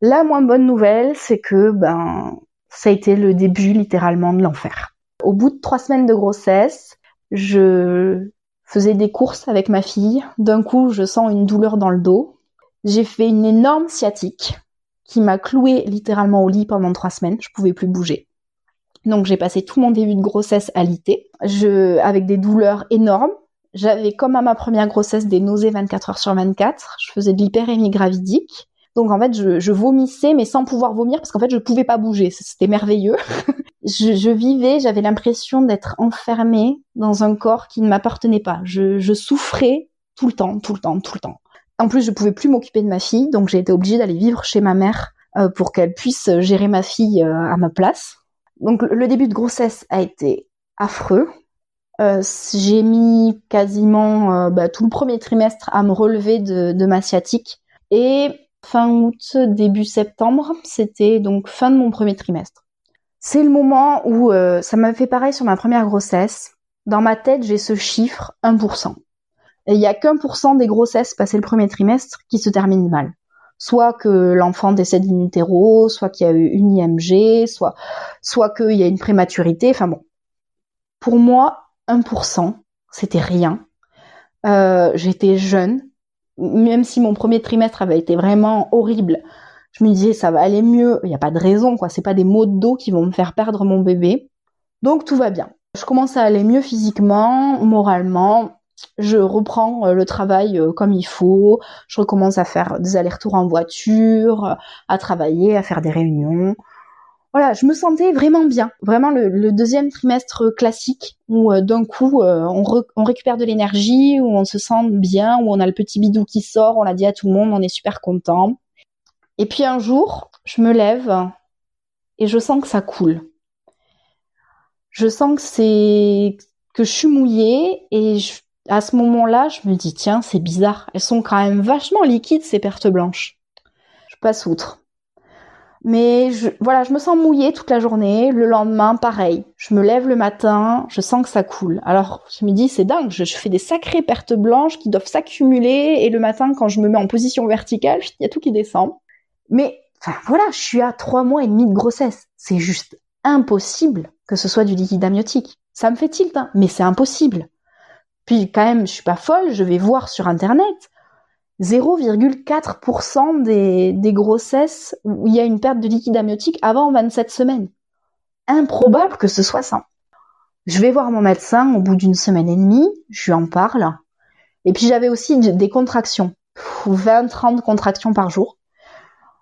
La moins bonne nouvelle, c'est que ben ça a été le début littéralement de l'enfer. Au bout de trois semaines de grossesse, je faisais des courses avec ma fille. D'un coup, je sens une douleur dans le dos. J'ai fait une énorme sciatique qui m'a cloué littéralement au lit pendant trois semaines. Je pouvais plus bouger. Donc j'ai passé tout mon début de grossesse à l'ité, je, avec des douleurs énormes. J'avais comme à ma première grossesse des nausées 24 heures sur 24. Je faisais de l'hyperémie gravidique. Donc en fait, je, vomissais, mais sans pouvoir vomir, parce qu'en fait, je pouvais pas bouger. C'était merveilleux. je, vivais, j'avais l'impression d'être enfermée dans un corps qui ne m'appartenait pas. Je souffrais tout le temps, tout le temps, tout le temps. En plus, je pouvais plus m'occuper de ma fille, donc j'ai été obligée d'aller vivre chez ma mère euh, pour qu'elle puisse gérer ma fille euh, à ma place. Donc le début de grossesse a été affreux. Euh, j'ai mis quasiment bah, tout le premier trimestre à me relever de, de ma sciatique. Et fin août, début septembre, c'était donc fin de mon premier trimestre. C'est le moment où ça m'a fait pareil sur ma première grossesse. Dans ma tête, j'ai ce chiffre 1%. Il y a qu'un pour cent des grossesses passées le premier trimestre qui se terminent mal. Soit que l'enfant décède in utero, soit qu'il y a eu une IMG, soit, soit qu'il y a une prématurité. Enfin bon. Pour moi, 1%, c'était rien. Euh, j'étais jeune. Même si mon premier trimestre avait été vraiment horrible, je me disais ça va aller mieux. Il n'y a pas de raison, quoi. C'est pas des maux de dos qui vont me faire perdre mon bébé. Donc tout va bien. Je commence à aller mieux physiquement, moralement je reprends euh, le travail euh, comme il faut, je recommence à faire des allers-retours en voiture, à travailler, à faire des réunions. Voilà, je me sentais vraiment bien. Vraiment le, deuxième trimestre classique où euh, d'un coup on, récupère de l'énergie, où on se sent bien, où on a le petit bidou qui sort, on l'a dit à tout le monde, on est super content. Et puis un jour, je me lève et je sens que ça coule. Je sens que c'est que je suis mouillée et je, à ce moment-là, je me dis, tiens, c'est bizarre. Elles sont quand même vachement liquides, ces pertes blanches. Je passe outre. Mais je, voilà, je me sens mouillée toute la journée. Le lendemain, pareil. Je me lève le matin, je sens que ça coule. Alors, je me dis, c'est dingue, je, fais des sacrées pertes blanches qui doivent s'accumuler. Et le matin, quand je me mets en position verticale, il y a tout qui descend. Mais, enfin, voilà, je suis à trois mois et demi de grossesse. C'est juste impossible que ce soit du liquide amniotique. Ça me fait tilt, hein, mais c'est impossible. Puis quand même, je suis pas folle, je vais voir sur internet. 0,4% des, grossesses où il y a une perte de liquide amniotique avant 27 semaines. Improbable que ce soit ça. Je vais voir mon médecin au bout d'une semaine et demie, je lui en parle. Et puis j'avais aussi des contractions, 20-30 contractions par jour.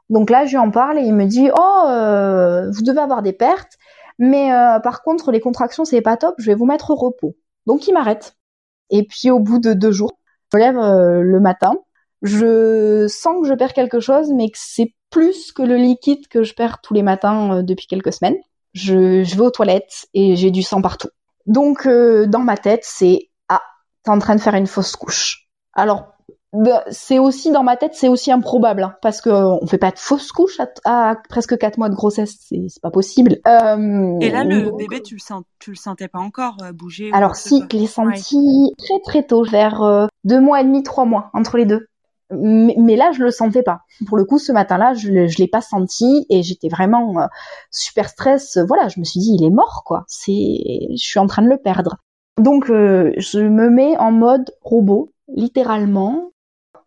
Donc là, je lui en parle et il me dit "Oh, euh, vous devez avoir des pertes, mais euh, par contre les contractions c'est pas top, je vais vous mettre au repos." Donc il m'arrête. Et puis au bout de deux jours, je me lève euh, le matin, je sens que je perds quelque chose, mais que c'est plus que le liquide que je perds tous les matins euh, depuis quelques semaines. Je, je, vais aux toilettes et j'ai du sang partout. Donc euh, dans ma tête, c'est ah, t'es en train de faire une fausse couche. Alors bah, c'est aussi dans ma tête, c'est aussi improbable hein, parce que on fait pas de fausse couche à, presque quatre mois de grossesse, c'est pas possible. Euh, et là, le bébé, tu le sens, tu le sentais pas encore euh, bouger Alors si, je l'ai senti très très tôt, vers euh, deux mois et demi, trois mois entre les deux. Mais, là, je le sentais pas. Pour le coup, ce matin-là, je, je l'ai pas senti et j'étais vraiment super stress. Voilà, je me suis dit, il est mort, quoi. C'est, je suis en train de le perdre. Donc, je me mets en mode robot, littéralement.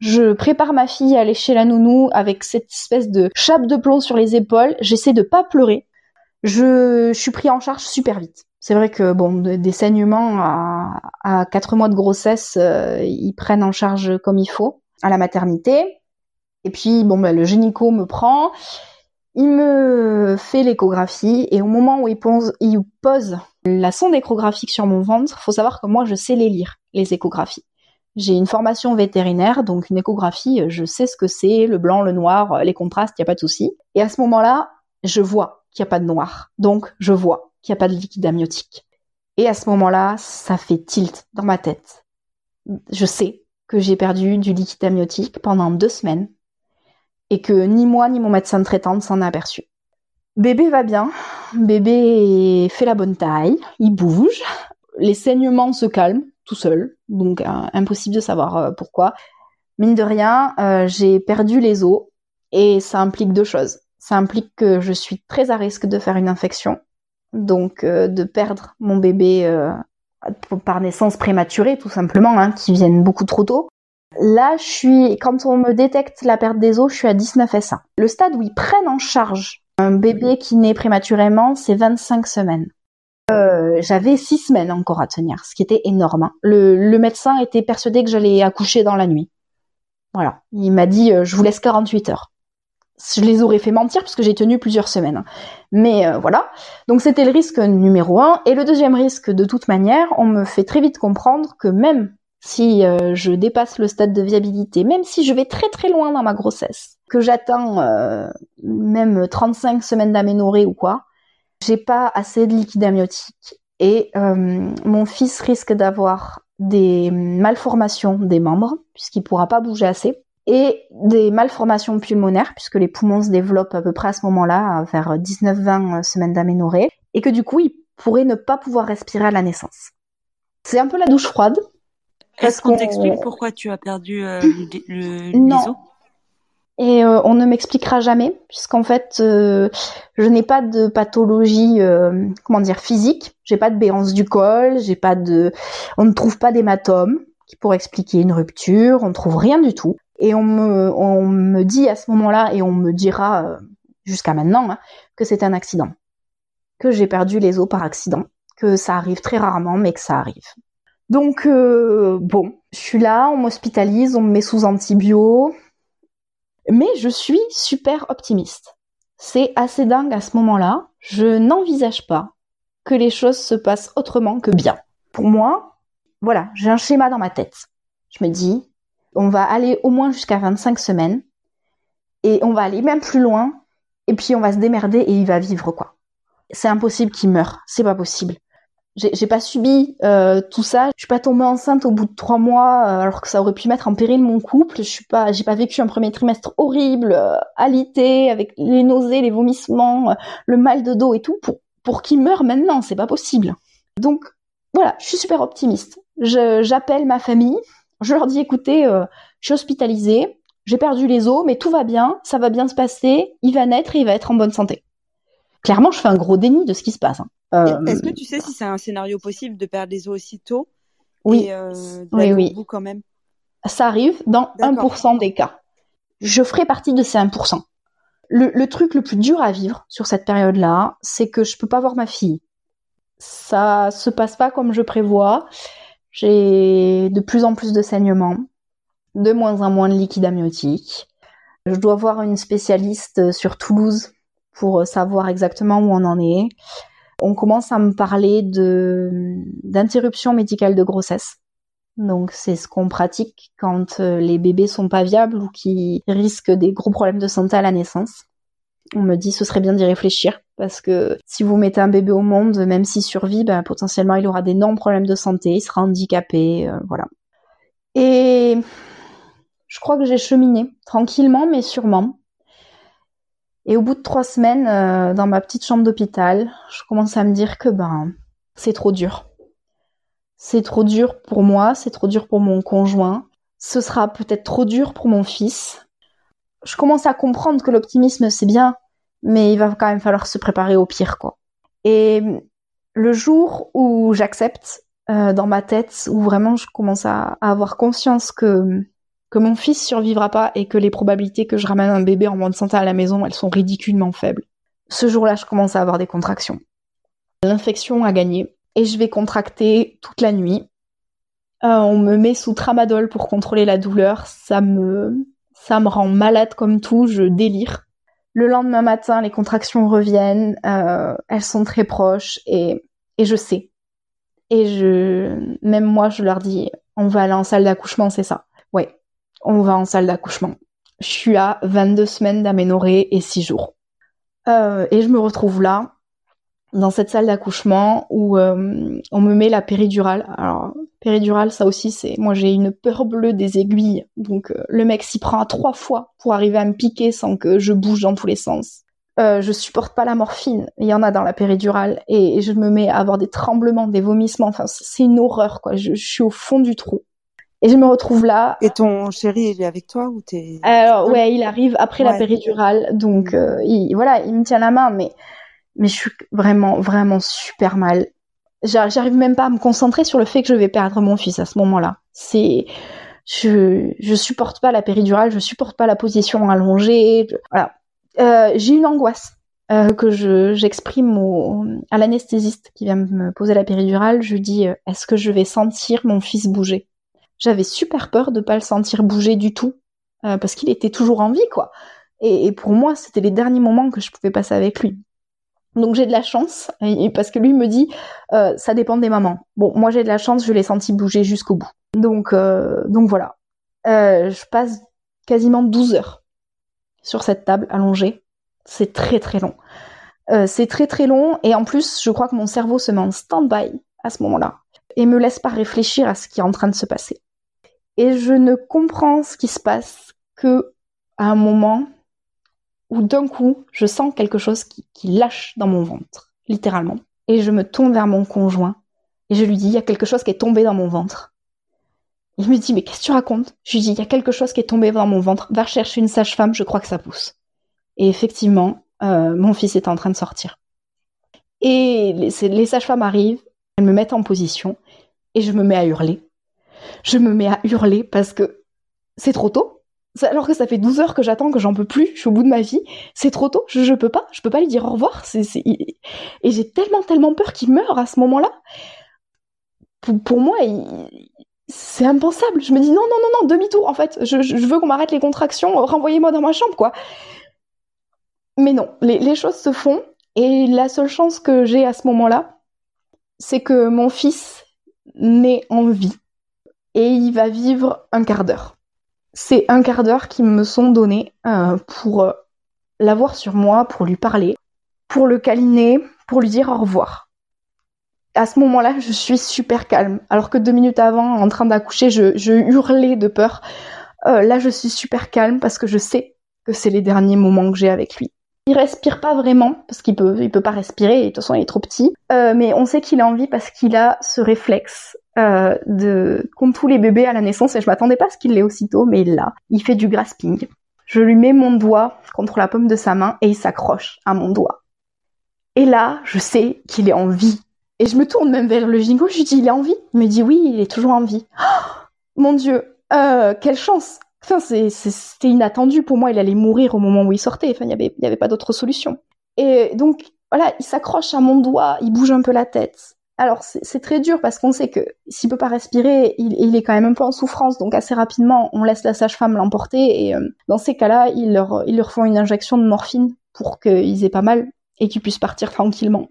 Je prépare ma fille à aller chez la nounou avec cette espèce de chape de plomb sur les épaules. J'essaie de pas pleurer. Je, suis pris en charge super vite. C'est vrai que bon, des saignements à, à 4 mois de grossesse, euh, ils prennent en charge comme il faut à la maternité. Et puis bon, ben, le gynéco me prend, il me fait l'échographie et au moment où il pose, il pose la sonde échographique sur mon ventre, faut savoir que moi je sais les lire, les échographies. J'ai une formation vétérinaire, donc une échographie, euh, je sais ce que c'est, le blanc, le noir, euh, les contrastes, il n'y a pas de souci. Et à ce moment-là, je vois qu'il n'y a pas de noir. Donc, je vois qu'il n'y a pas de liquide amniotique. Et à ce moment-là, ça fait tilt dans ma tête. Je sais que j'ai perdu du liquide amniotique pendant deux semaines et que ni moi ni mon médecin traitante s'en a aperçu. Bébé va bien, bébé fait la bonne taille, il bouge, les saignements se calment tout seul, donc euh, impossible de savoir euh, pourquoi. Mine de rien, euh, j'ai perdu les os et ça implique deux choses. Ça implique que je suis très à risque de faire une infection, donc de perdre mon bébé par naissance prématurée tout simplement, hein, qui viennent beaucoup trop tôt. Là, je suis, quand on me détecte la perte des os, je suis à 19 SA. Le stade où ils prennent en charge un bébé qui naît prématurément, c'est 25 semaines. Euh, j'avais six semaines encore à tenir, ce qui était énorme. Hein. Le, médecin était persuadé que j'allais accoucher dans la nuit. Voilà, il m'a dit euh, je vous laisse 48 heures. Je les aurais fait mentir parce que j'ai tenu plusieurs semaines. Hein. Mais euh, voilà, donc c'était le risque numéro un. Et le deuxième risque, de toute manière, on me fait très vite comprendre que même si je dépasse le stade de viabilité, même si je vais très très loin dans ma grossesse, que j'atteins même 35 semaines d'aménorrhée ou quoi, j'ai pas assez de liquide amniotique et euh, mon fils risque d'avoir des malformations des membres puisqu'il pourra pas bouger assez et des malformations pulmonaires puisque les poumons se développent à peu près à ce moment-là vers 19-20 semaines d'aménorrhée et que du coup il pourrait ne pas pouvoir respirer à la naissance. C'est un peu la douche froide est-ce qu'on t'explique pourquoi tu as perdu euh, le, non. Et euh, on ne m'expliquera jamais, puisqu'en fait, euh, je n'ai pas de pathologie, comment dire, physique. J'ai pas de béance du col, j'ai pas de, on ne trouve pas d'hématome qui pourrait expliquer une rupture. On ne trouve rien du tout. Et on me, on me dit à ce moment-là, et on me dira jusqu'à maintenant, hein, que c'est un accident, que j'ai perdu les os par accident, que ça arrive très rarement, mais que ça arrive. Donc euh, bon, je suis là, on m'hospitalise, on me met sous antibio, mais je suis super optimiste. C'est assez dingue à ce moment-là. Je n'envisage pas que les choses se passent autrement que bien. Pour moi, voilà, j'ai un schéma dans ma tête. Je me dis, on va aller au moins jusqu'à 25 semaines, et on va aller même plus loin, et puis on va se démerder et il va vivre quoi. C'est impossible qu'il meure, c'est pas possible j'ai pas subi euh, tout ça. Je suis pas tombée enceinte au bout de trois mois euh, alors que ça aurait pu mettre en péril mon couple. Je suis pas, j'ai pas vécu un premier trimestre horrible, euh, alité avec les nausées, les vomissements, le mal de dos et tout pour pour qu'il meure maintenant. C'est pas possible. Donc voilà, je suis super optimiste. J'appelle ma famille, je leur dis écoutez, je suis hospitalisée, j'ai perdu les os, mais tout va bien, ça va bien se passer, il va naître et il va être en bonne santé. Clairement, je fais un gros déni de ce qui se passe. Hein. Euh, est-ce que tu sais si c'est un scénario possible de perdre les os aussitôt Oui, et, euh, oui, oui. Vous quand même? Ça arrive dans 1% des cas. Je ferai partie de ces 1%. Le, le truc le plus dur à vivre sur cette période-là, c'est que je peux pas voir ma fille. Ça se passe pas comme je prévois. J'ai de plus en plus de saignements, de moins en moins de liquide amniotique. Je dois voir une spécialiste sur Toulouse pour savoir exactement où on en est on commence à me parler de d'interruption médicale de grossesse. Donc c'est ce qu'on pratique quand euh, les bébés sont pas viables ou qui risquent des gros problèmes de santé à la naissance. On me dit ce serait bien d'y réfléchir parce que si vous mettez un bébé au monde, même s'il survit, ben, potentiellement il aura d'énormes problèmes de santé, il sera handicapé, euh, voilà. Et je crois que j'ai cheminé tranquillement mais sûrement et au bout de trois semaines, euh, dans ma petite chambre d'hôpital, je commence à me dire que ben c'est trop dur. C'est trop dur pour moi, c'est trop dur pour mon conjoint. Ce sera peut-être trop dur pour mon fils. Je commence à comprendre que l'optimisme c'est bien, mais il va quand même falloir se préparer au pire quoi. Et le jour où j'accepte euh, dans ma tête, où vraiment je commence à avoir conscience que que mon fils survivra pas et que les probabilités que je ramène un bébé en bonne santé à la maison, elles sont ridiculement faibles. Ce jour-là, je commence à avoir des contractions. L'infection a gagné et je vais contracter toute la nuit. Euh, on me met sous tramadol pour contrôler la douleur. Ça me, ça me rend malade comme tout. Je délire. Le lendemain matin, les contractions reviennent. Euh, elles sont très proches et, et je sais. Et je, même moi, je leur dis, on va aller en salle d'accouchement, c'est ça. On va en salle d'accouchement. Je suis à 22 semaines d'aménorrhée et 6 jours. Euh, et je me retrouve là, dans cette salle d'accouchement où euh, on me met la péridurale. Alors, péridurale, ça aussi, c'est... Moi, j'ai une peur bleue des aiguilles. Donc, euh, le mec s'y prend à trois fois pour arriver à me piquer sans que je bouge dans tous les sens. je supporte pas la morphine. Il y en a dans la péridurale. Et, je me mets à avoir des tremblements, des vomissements. Enfin, c'est une horreur, quoi. je suis au fond du trou. Et je me retrouve là. Et ton chéri, il est avec toi ou t'es Alors ouais, il arrive après la péridurale, donc euh, il, voilà, il me tient la main, mais mais je suis vraiment vraiment super mal. J'arrive même pas à me concentrer sur le fait que je vais perdre mon fils à ce moment-là. C'est je je supporte pas la péridurale, je supporte pas la position allongée. Voilà, euh, j'ai une angoisse. Euh, que je j'exprime au, à l'anesthésiste qui vient me poser la péridurale, je dis euh, est-ce que je vais sentir mon fils bouger? J'avais super peur de pas le sentir bouger du tout euh, parce qu'il était toujours en vie quoi. Et, pour moi, c'était les derniers moments que je pouvais passer avec lui. Donc j'ai de la chance et, parce que lui me dit euh, ça dépend des mamans. Bon, moi j'ai de la chance, je l'ai senti bouger jusqu'au bout. Donc, euh, donc voilà. Je passe quasiment 12 heures sur cette table allongée. C'est très très long. C'est très très long et en plus, je crois que mon cerveau se met en stand-by à ce moment-là et me laisse pas réfléchir à ce qui est en train de se passer. Et je ne comprends ce qui se passe que à un moment où d'un coup, je sens quelque chose qui, lâche dans mon ventre, littéralement. Et je me tourne vers mon conjoint et je lui dis, il y a quelque chose qui est tombé dans mon ventre. Il me dit, mais qu'est-ce que tu racontes? Je lui dis, il y a quelque chose qui est tombé dans mon ventre. Va chercher une sage-femme, je crois que ça pousse. Et effectivement, euh, mon fils est en train de sortir. Et les, les sages-femmes arrivent, elles me mettent en position, et je me mets à hurler. Je me mets à hurler parce que c'est trop tôt. Alors que ça fait 12 heures que j'attends, que j'en peux plus, je suis au bout de ma vie. C'est trop tôt, je, je peux pas, je peux pas lui dire au revoir. Et j'ai tellement, tellement peur qu'il meure à ce moment-là. Pour, moi, c'est impensable. Je me dis non, non, non, non, demi-tour en fait. Je, je veux qu'on m'arrête les contractions, renvoyez-moi dans ma chambre, quoi. Mais non, les, les, choses se font. Et la seule chance que j'ai à ce moment-là, c'est que mon fils naît en vie. Et il va vivre un quart d'heure. C'est un quart d'heure qui me sont donnés euh, pour euh, l'avoir sur moi, pour lui parler, pour le câliner, pour lui dire au revoir à ce moment-là, je suis super calme. Alors que deux minutes avant, en train d'accoucher, je, hurlais de peur. Euh, là, je suis super calme parce que je sais que c'est les derniers moments que j'ai avec lui. Il respire pas vraiment parce qu'il peut, il peut pas respirer. Et de toute façon, il est trop petit. Mais on sait qu'il a envie parce qu'il a ce réflexe euh, de, comme tous les bébés à la naissance. Et je m'attendais pas à ce qu'il l'ait aussitôt, mais il l'a. Il fait du grasping. Je lui mets mon doigt contre la paume de sa main et il s'accroche à mon doigt. Et là, je sais qu'il est en vie et je me tourne même vers le gingo, je lui dis, il est en vie? Il me dit, oui, il est toujours en vie. Oh, mon Dieu, euh, quelle chance Enfin, c'était inattendu pour moi, il allait mourir au moment où il sortait, enfin, il n'y avait pas d'autre solution. Et donc, voilà, il s'accroche à mon doigt, il bouge un peu la tête. Alors, c'est très dur parce qu'on sait que s'il peut pas respirer, il, est quand même un peu en souffrance, donc assez rapidement, on laisse la sage-femme l'emporter, et euh, dans ces cas-là, ils leur, ils leur font une injection de morphine pour qu'ils aient pas mal et qu'ils puissent partir tranquillement.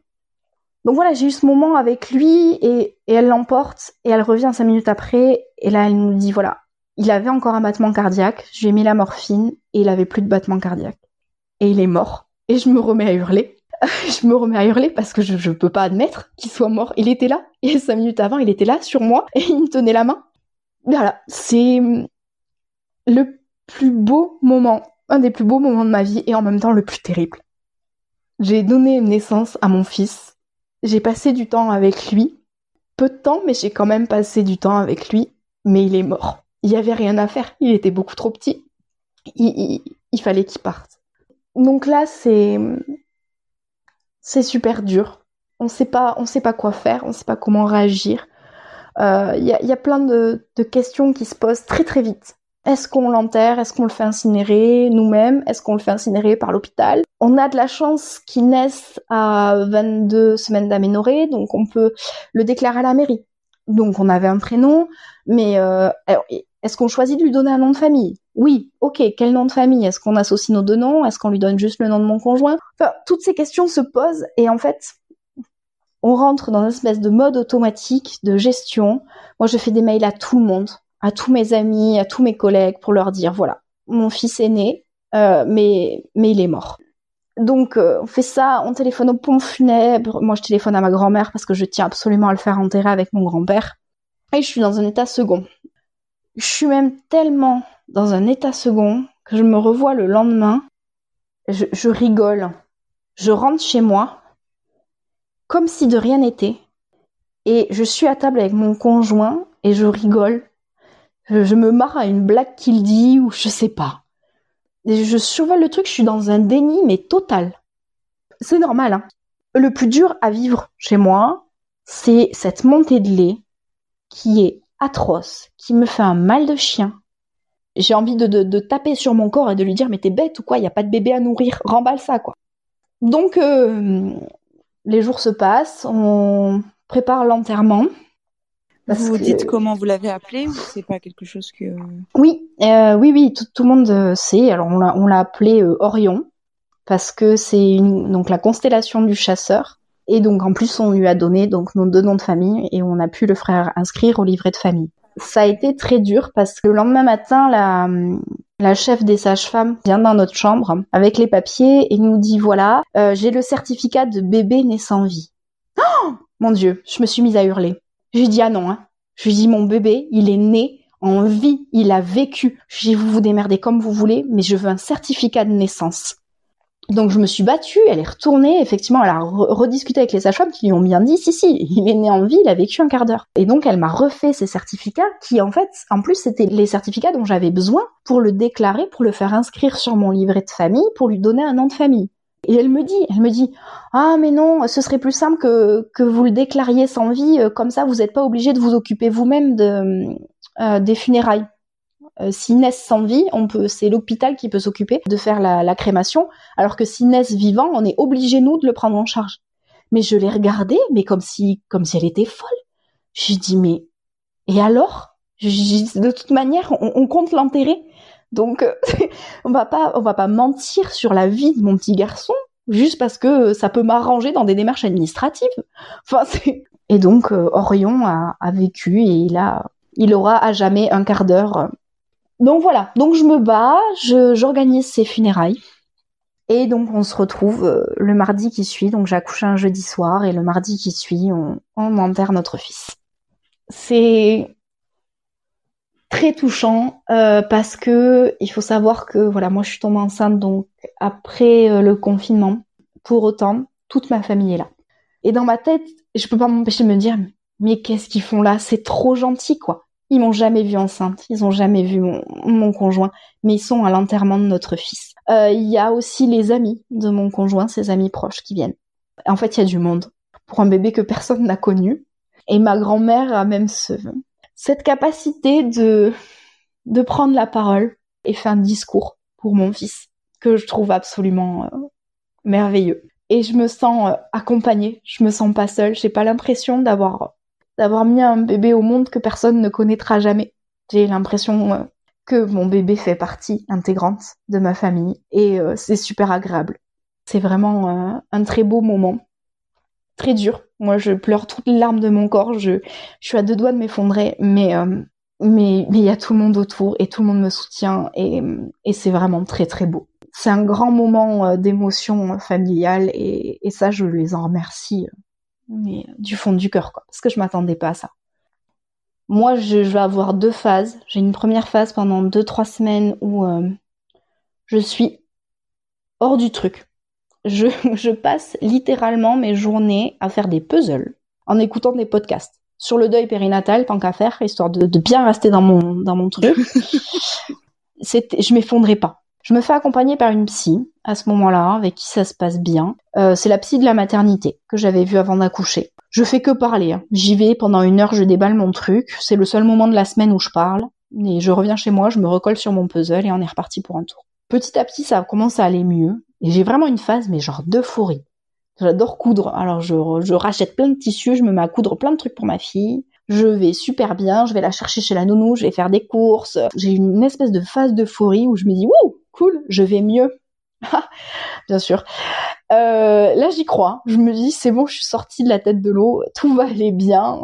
Donc voilà, j'ai eu ce moment avec lui et, elle l'emporte et elle revient cinq minutes après et là elle nous dit voilà, il avait encore un battement cardiaque, j'ai mis la morphine et il avait plus de battement cardiaque. Et il est mort. Et je me remets à hurler. je me remets à hurler parce que je, je peux pas admettre qu'il soit mort. Il était là et cinq minutes avant il était là sur moi et il me tenait la main. Voilà, c'est le plus beau moment, un des plus beaux moments de ma vie et en même temps le plus terrible. J'ai donné naissance à mon fils j'ai passé du temps avec lui. Peu de temps, mais j'ai quand même passé du temps avec lui. Mais il est mort. Il y avait rien à faire. Il était beaucoup trop petit. Il, il, fallait qu'il parte. Donc là, c'est c'est super dur. On sait pas, on sait pas quoi faire. On sait pas comment réagir. Il euh, y, a, plein de, de questions qui se posent très très vite. Est-ce qu'on l'enterre? Est-ce qu'on le fait incinérer nous-mêmes? Est-ce qu'on le fait incinérer par l'hôpital? On a de la chance qu'il naisse à 22 semaines d'aménorrhée, donc on peut le déclarer à la mairie. Donc on avait un prénom, mais euh, est-ce qu'on choisit de lui donner un nom de famille? Oui, ok, quel nom de famille? Est-ce qu'on associe nos deux noms? Est-ce qu'on lui donne juste le nom de mon conjoint? Enfin, toutes ces questions se posent et en fait, on rentre dans une espèce de mode automatique de gestion. Moi, je fais des mails à tout le monde à tous mes amis, à tous mes collègues pour leur dire voilà, mon fils est né, euh, mais mais il est mort. Donc euh, on fait ça, on téléphone au pont funèbre. Moi je téléphone à ma grand-mère parce que je tiens absolument à le faire enterrer avec mon grand-père. Et je suis dans un état second. Je suis même tellement dans un état second que je me revois le lendemain. Je, rigole. Je rentre chez moi comme si de rien n'était. Et je suis à table avec mon conjoint et je rigole je, me marre à une blague qu'il dit ou je sais pas. je survole le truc, je suis dans un déni mais total. C'est normal. Hein. Le plus dur à vivre chez moi, c'est cette montée de lait qui est atroce, qui me fait un mal de chien. J'ai envie de, de, taper sur mon corps et de lui dire mais t'es bête ou quoi, il y a pas de bébé à nourrir, remballe ça quoi. Donc euh, les jours se passent, on prépare l'enterrement vous vous dites comment vous l'avez appelé ou c'est pas quelque chose que Oui, euh, oui, oui, tout, le monde euh, sait. Alors on l'a, appelé euh, Orion parce que c'est donc la constellation du chasseur. Et donc en plus on lui a donné donc nos deux noms de famille et on a pu le faire inscrire au livret de famille. ça a été très dur parce que le lendemain matin, la, la chef des sages-femmes vient dans notre chambre avec les papiers et nous dit voilà, euh, j'ai le certificat de bébé né sans vie. Oh mon Dieu, je me suis mise à hurler. J'ai dit ah non, hein. je lui dis mon bébé, il est né en vie, il a vécu. J'ai vous vous démerdez comme vous voulez, mais je veux un certificat de naissance. Donc je me suis battue, elle est retournée, effectivement, elle a rediscuté avec les sages-femmes qui lui ont bien dit si si, il est né en vie, il a vécu un quart d'heure. Et donc elle m'a refait ces certificats qui en fait, en plus c'était les certificats dont j'avais besoin pour le déclarer, pour le faire inscrire sur mon livret de famille, pour lui donner un nom de famille. Et elle me dit, elle me dit, ah mais non, ce serait plus simple que, vous le déclariez sans vie, euh, comme ça vous n'êtes pas obligé de vous occuper vous-même euh, des funérailles. Euh, s'ils naissent sans vie, on peut, c'est l'hôpital qui peut s'occuper de faire la, crémation, alors que s'ils naissent vivants, on est obligé nous de le prendre en charge. Mais je l'ai regardée, mais comme si, comme si elle était folle. J'ai dit mais et alors? De toute manière, on, compte l'enterrer, donc on va pas, on va pas mentir sur la vie de mon petit garçon juste parce que ça peut m'arranger dans des démarches administratives. Enfin, et donc euh, Orion a, a, vécu et il a, il aura à jamais un quart d'heure donc voilà, donc je me bats, j'organise ces funérailles. Et donc on se retrouve euh, le mardi qui suit, donc j'accouche un jeudi soir et le mardi qui suit, on, enterre notre fils. C'est très touchant euh, parce que il faut savoir que voilà, moi je suis tombée enceinte donc après euh, le confinement. Pour autant, toute ma famille est là. Et dans ma tête, je peux pas m'empêcher de me dire mais qu'est-ce qu'ils font là? C'est trop gentil quoi. Ils m'ont jamais vu enceinte, ils ont jamais vu mon, conjoint, mais ils sont à l'enterrement de notre fils. Euh, il y a aussi les amis de mon conjoint, ses amis proches qui viennent. En fait, il y a du monde pour un bébé que personne n'a connu. Et ma grand-mère a même ce, cette capacité de, de prendre la parole et faire un discours pour mon fils que je trouve absolument euh, merveilleux. Et je me sens euh, accompagnée, je me sens pas seule, j'ai pas l'impression d'avoir d'avoir mis un bébé au monde que personne ne connaîtra jamais. J'ai l'impression euh, que mon bébé fait partie intégrante de ma famille et euh, c'est super agréable. C'est vraiment euh, un très beau moment. Très dur. Moi, je pleure toutes les larmes de mon corps. Je, suis à deux doigts de m'effondrer, mais mais mais il y a tout le monde autour et tout le monde me soutient et, et c'est vraiment très très beau. C'est un grand moment d'émotion familiale et, et ça, je les en remercie mais du fond du cœur, quoi, parce que je m'attendais pas à ça. Moi, je, vais avoir deux phases. J'ai une première phase pendant deux trois semaines où euh, je suis hors du truc. Je, je passe littéralement mes journées à faire des puzzles en écoutant des podcasts sur le deuil périnatal, tant qu'à faire, histoire de, de, bien rester dans mon dans mon truc. je m'effondrais pas. Je me fais accompagner par une psy à ce moment-là, avec qui ça se passe bien. Euh, c'est la psy de la maternité que j'avais vue avant d'accoucher. Je fais que parler. Hein. J'y vais pendant une heure, je déballe mon truc. C'est le seul moment de la semaine où je parle. Et je reviens chez moi, je me recolle sur mon puzzle et on est reparti pour un tour. Petit à petit, ça commence à aller mieux. Et j'ai vraiment une phase, mais genre d'euphorie. J'adore coudre. Alors je, rachète plein de tissus, je me mets à coudre plein de trucs pour ma fille je vais super bien, je vais la chercher chez la nounou, je vais faire des courses. J'ai une espèce de phase d'euphorie où je me dis, wouh, cool, je vais mieux. bien sûr. Euh, là, j'y crois. Je me dis, c'est bon, je suis sortie de la tête de l'eau, tout va aller bien.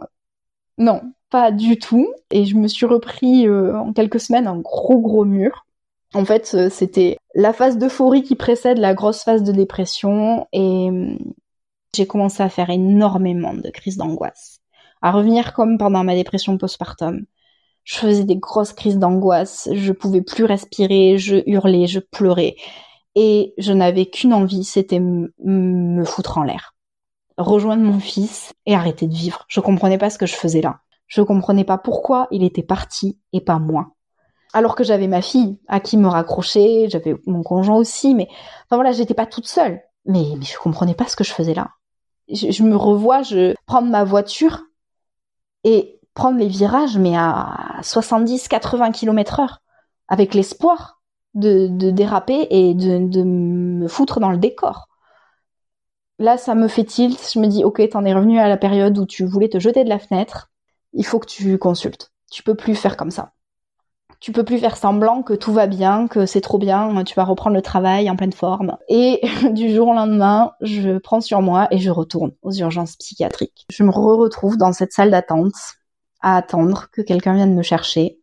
Non, pas du tout. Et je me suis repris euh, en quelques semaines un gros gros mur. En fait, euh, c'était la phase d'euphorie qui précède la grosse phase de dépression et hum, j'ai commencé à faire énormément de crises d'angoisse. À revenir comme pendant ma dépression postpartum je faisais des grosses crises d'angoisse, je pouvais plus respirer, je hurlais, je pleurais. Et je n'avais qu'une envie, c'était me foutre en l'air. Rejoindre mon fils et arrêter de vivre. Je comprenais pas ce que je faisais là. Je comprenais pas pourquoi il était parti et pas moi. Alors que j'avais ma fille à qui me raccrocher, j'avais mon conjoint aussi, mais enfin voilà, j'étais pas toute seule. Mais, je comprenais pas ce que je faisais là. Je, je me revois, je prendre ma voiture et prendre les virages, mais à 70-80 km heure, avec l'espoir de, déraper et de, me foutre dans le décor. Là, ça me fait tilt. Je me dis, ok, t'en es revenu à la période où tu voulais te jeter de la fenêtre. Il faut que tu consultes. Tu peux plus faire comme ça. Tu peux plus faire semblant que tout va bien, que c'est trop bien, tu vas reprendre le travail en pleine forme. Et du jour au lendemain, je prends sur moi et je retourne aux urgences psychiatriques. Je me re retrouve dans cette salle d'attente à attendre que quelqu'un vienne me chercher.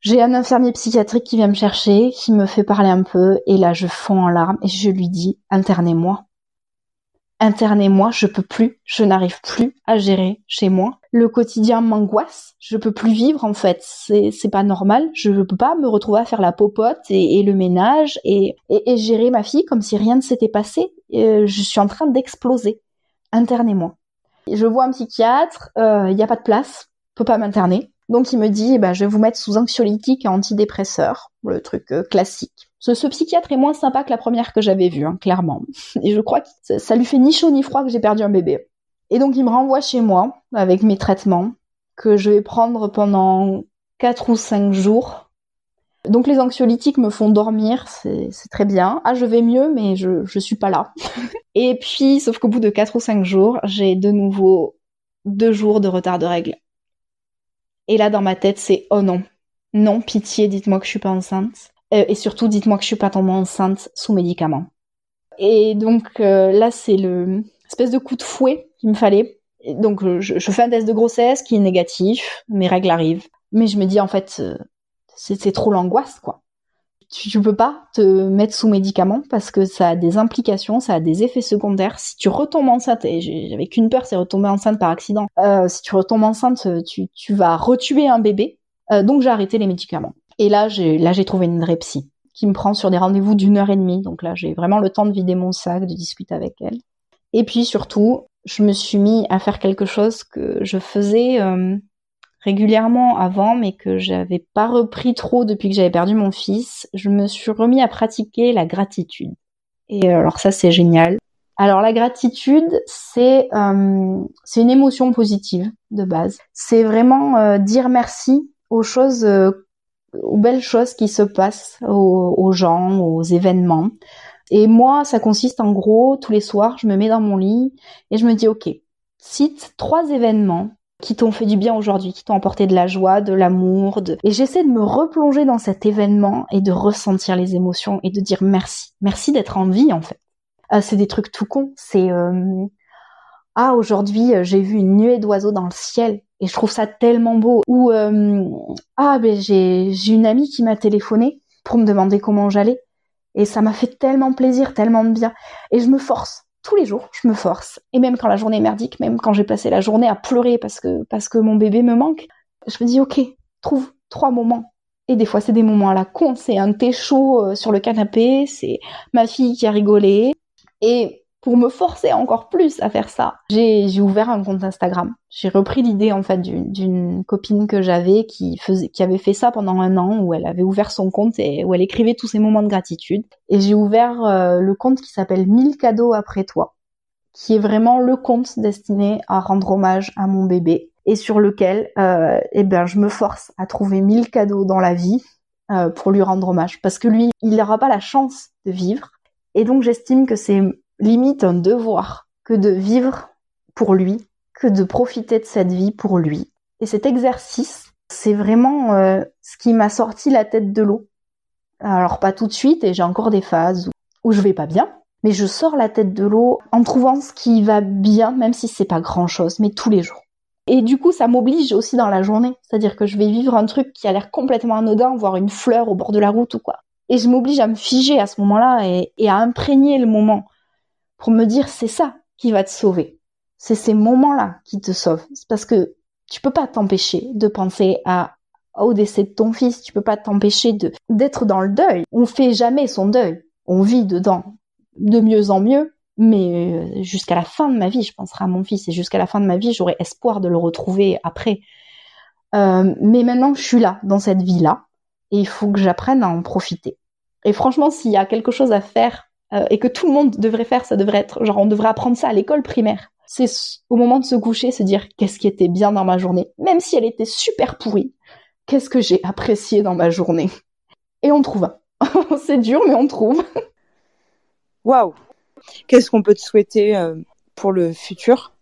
J'ai un infirmier psychiatrique qui vient me chercher, qui me fait parler un peu, et là je fonds en larmes et je lui dis internez-moi. Internez-moi, je peux plus, je n'arrive plus à gérer chez moi. Le quotidien m'angoisse, je peux plus vivre en fait, c'est pas normal, je peux pas me retrouver à faire la popote et, le ménage et, et, gérer ma fille comme si rien ne s'était passé. Euh, je suis en train d'exploser. Internez-moi. Je vois un psychiatre, il euh, n'y a pas de place, peut pas m'interner. Donc il me dit, eh ben, je vais vous mettre sous anxiolytique et antidépresseur, le truc euh, classique. Ce, psychiatre est moins sympa que la première que j'avais vue, hein, clairement. Et je crois que ça, lui fait ni chaud ni froid que j'ai perdu un bébé. Et donc il me renvoie chez moi avec mes traitements que je vais prendre pendant 4 ou 5 jours. Donc les anxiolytiques me font dormir, c'est très bien. Ah, je vais mieux, mais je, je suis pas là. et puis, sauf qu'au bout de 4 ou 5 jours, j'ai de nouveau deux jours de retard de règles. Et là, dans ma tête, c'est oh non, non, pitié, dites-moi que je suis pas enceinte. Euh, et surtout, dites-moi que je suis pas tombée enceinte sous médicaments. Et donc euh, là, c'est le espèce de coup de fouet qu'il me fallait. donc je, fais un test de grossesse qui est négatif, mes règles arrivent, mais je me dis en fait, euh, c'est trop l'angoisse quoi tu, tu peux pas te mettre sous médicaments parce que ça a des implications, ça a des effets secondaires. Si tu retombes enceinte, et j'avais qu'une peur, c'est retomber enceinte par accident. Euh, si tu retombes enceinte, tu, vas retuer un bébé. Euh, donc j'ai arrêté les médicaments. Et là, j'ai trouvé une vraie qui me prend sur des rendez-vous d'une heure et demie. Donc là, j'ai vraiment le temps de vider mon sac, de discuter avec elle. Et puis surtout, je me suis mis à faire quelque chose que je faisais euh, régulièrement avant, mais que j'avais pas repris trop depuis que j'avais perdu mon fils, je me suis remis à pratiquer la gratitude. Et euh, alors ça c'est génial. Alors la gratitude, c'est euh, c'est une émotion positive de base. C'est vraiment euh, dire merci aux choses, aux belles choses qui se passent, aux, gens, aux événements. Et moi, ça consiste en gros, tous les soirs, je me mets dans mon lit et je me dis, ok, cite trois événements qui t'ont fait du bien aujourd'hui, qui t'ont apporté de la joie, de l'amour, de... et j'essaie de me replonger dans cet événement et de ressentir les émotions et de dire merci, merci d'être en vie en fait. Ah, c'est des trucs tout cons, c'est euh... ah aujourd'hui euh, j'ai vu une nuée d'oiseaux dans le ciel et je trouve ça tellement beau. Ou euh... ah ben j'ai j'ai une amie qui m'a téléphoné pour me demander comment j'allais et ça m'a fait tellement plaisir, tellement de bien et je me force tous les jours, je me force. Et même quand la journée est merdique, même quand j'ai passé la journée à pleurer parce que, parce que mon bébé me manque, je me dis, ok, trouve trois moments. Et des fois, c'est des moments à la con. C'est un thé chaud euh, sur le canapé, c'est ma fille qui a rigolé. Et pour me forcer encore plus à faire ça, j'ai ouvert un compte Instagram. J'ai repris l'idée en fait d'une copine que j'avais qui faisait, qui avait fait ça pendant un an où elle avait ouvert son compte et où elle écrivait tous ses moments de gratitude. Et j'ai ouvert euh, le compte qui s'appelle 1000 cadeaux après toi, qui est vraiment le compte destiné à rendre hommage à mon bébé et sur lequel, euh, eh ben, je me force à trouver 1000 cadeaux dans la vie euh, pour lui rendre hommage parce que lui, il n'aura pas la chance de vivre. Et donc j'estime que c'est limite un devoir que de vivre pour lui, que de profiter de cette vie pour lui. Et cet exercice, c'est vraiment euh, ce qui m'a sorti la tête de l'eau. Alors pas tout de suite, et j'ai encore des phases où, je vais pas bien, mais je sors la tête de l'eau en trouvant ce qui va bien, même si c'est pas grand chose, mais tous les jours. Et du coup, ça m'oblige aussi dans la journée. C'est-à-dire que je vais vivre un truc qui a l'air complètement anodin, voir une fleur au bord de la route ou quoi. Et je m'oblige à me figer à ce moment-là et à imprégner le moment pour me dire c'est ça qui va te sauver. C'est ces moments-là qui te sauvent. C'est parce que tu peux pas t'empêcher de penser à au décès de ton fils, tu peux pas t'empêcher de d'être dans le deuil. On fait jamais son deuil. On vit dedans de mieux en mieux, mais euh, jusqu'à la fin de ma vie, je penserai à mon fils et jusqu'à la fin de ma vie, j'aurai espoir de le retrouver après. Euh, mais maintenant, je suis là, dans cette vie-là, et il faut que j'apprenne à en profiter. Et franchement, s'il y a quelque chose à faire euh, et que tout le monde devrait faire, ça devrait être genre on devrait apprendre ça à l'école primaire. C'est au moment de se coucher, se dire qu'est-ce qui était bien dans ma journée, même si elle était super pourrie. Qu'est-ce que j'ai apprécié dans ma journée? Et on trouve. C'est dur, mais on trouve. Waouh Qu'est-ce qu'on peut te souhaiter euh, pour le futur?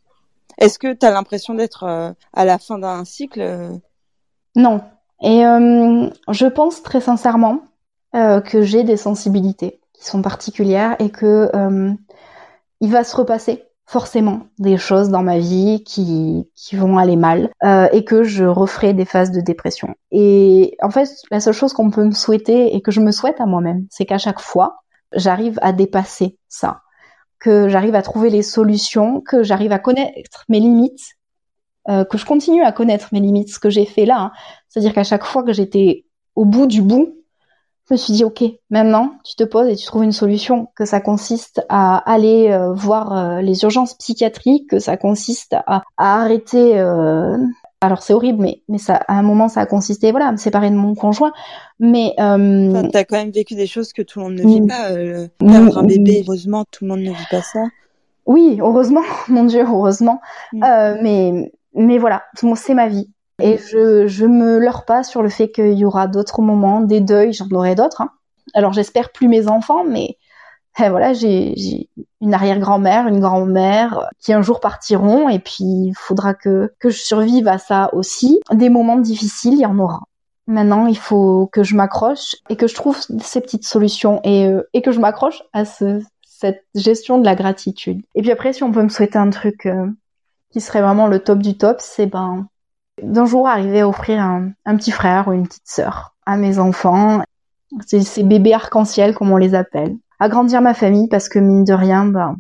Est-ce que tu as l'impression d'être euh, à la fin d'un cycle Non. Et je pense très sincèrement que j'ai des sensibilités qui sont particulières et que euh, il va se repasser forcément des choses dans ma vie qui, qui vont aller mal euh, et que je referai des phases de dépression. Et en fait, la seule chose qu'on peut me souhaiter et que je me souhaite à moi-même, c'est qu'à chaque fois, j'arrive à dépasser ça, que j'arrive à trouver les solutions, que j'arrive à connaître mes limites, euh, que je continue à connaître mes limites, ce que j'ai fait là. Hein. C'est-à-dire qu'à chaque fois que j'étais au bout du bout, je me suis dit, ok, maintenant, tu te poses et tu trouves une solution, que ça consiste à aller euh, voir euh, les urgences psychiatriques, que ça consiste à, arrêter. Euh, alors c'est horrible, mais mais ça, à un moment, ça a consisté, voilà, à me séparer de mon conjoint. Mais euh... t'as quand même vécu des choses que tout le monde ne vit mm. pas. perdre un mm. bébé, heureusement, tout le monde ne vit pas ça. Oui, heureusement, mon Dieu, heureusement. Mm. mais mais voilà, c'est ma vie. Et je, je me leurre pas sur le fait qu'il y aura d'autres moments, des deuils, j'en aurai d'autres. Hein. Alors j'espère plus mes enfants, mais eh, voilà, j'ai une arrière-grand-mère, une grand-mère qui un jour partiront, et puis il faudra que, que je survive à ça aussi. Des moments difficiles, il y en aura. Maintenant, il faut que je m'accroche et que je trouve ces petites solutions et, euh, et que je m'accroche à ce, cette gestion de la gratitude. Et puis après, si on peut me souhaiter un truc euh, qui serait vraiment le top du top, c'est ben d'un jour arriver à offrir un, petit frère ou une petite sœur à mes enfants. C'est ces bébés arc-en-ciel comme on les appelle. Agrandir ma famille parce que mine de rien, ben,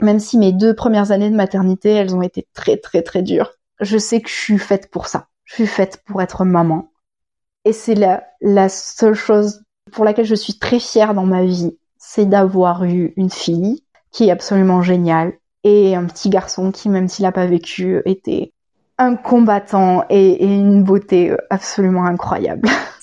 même si mes deux premières années de maternité, elles ont été très très très dures, je sais que je suis faite pour ça. Je suis faite pour être maman. Et c'est la, la seule chose pour laquelle je suis très fière dans ma vie, c'est d'avoir eu une fille qui est absolument géniale et un petit garçon qui, même s'il n'a pas vécu, était un combattant et, une beauté absolument incroyable.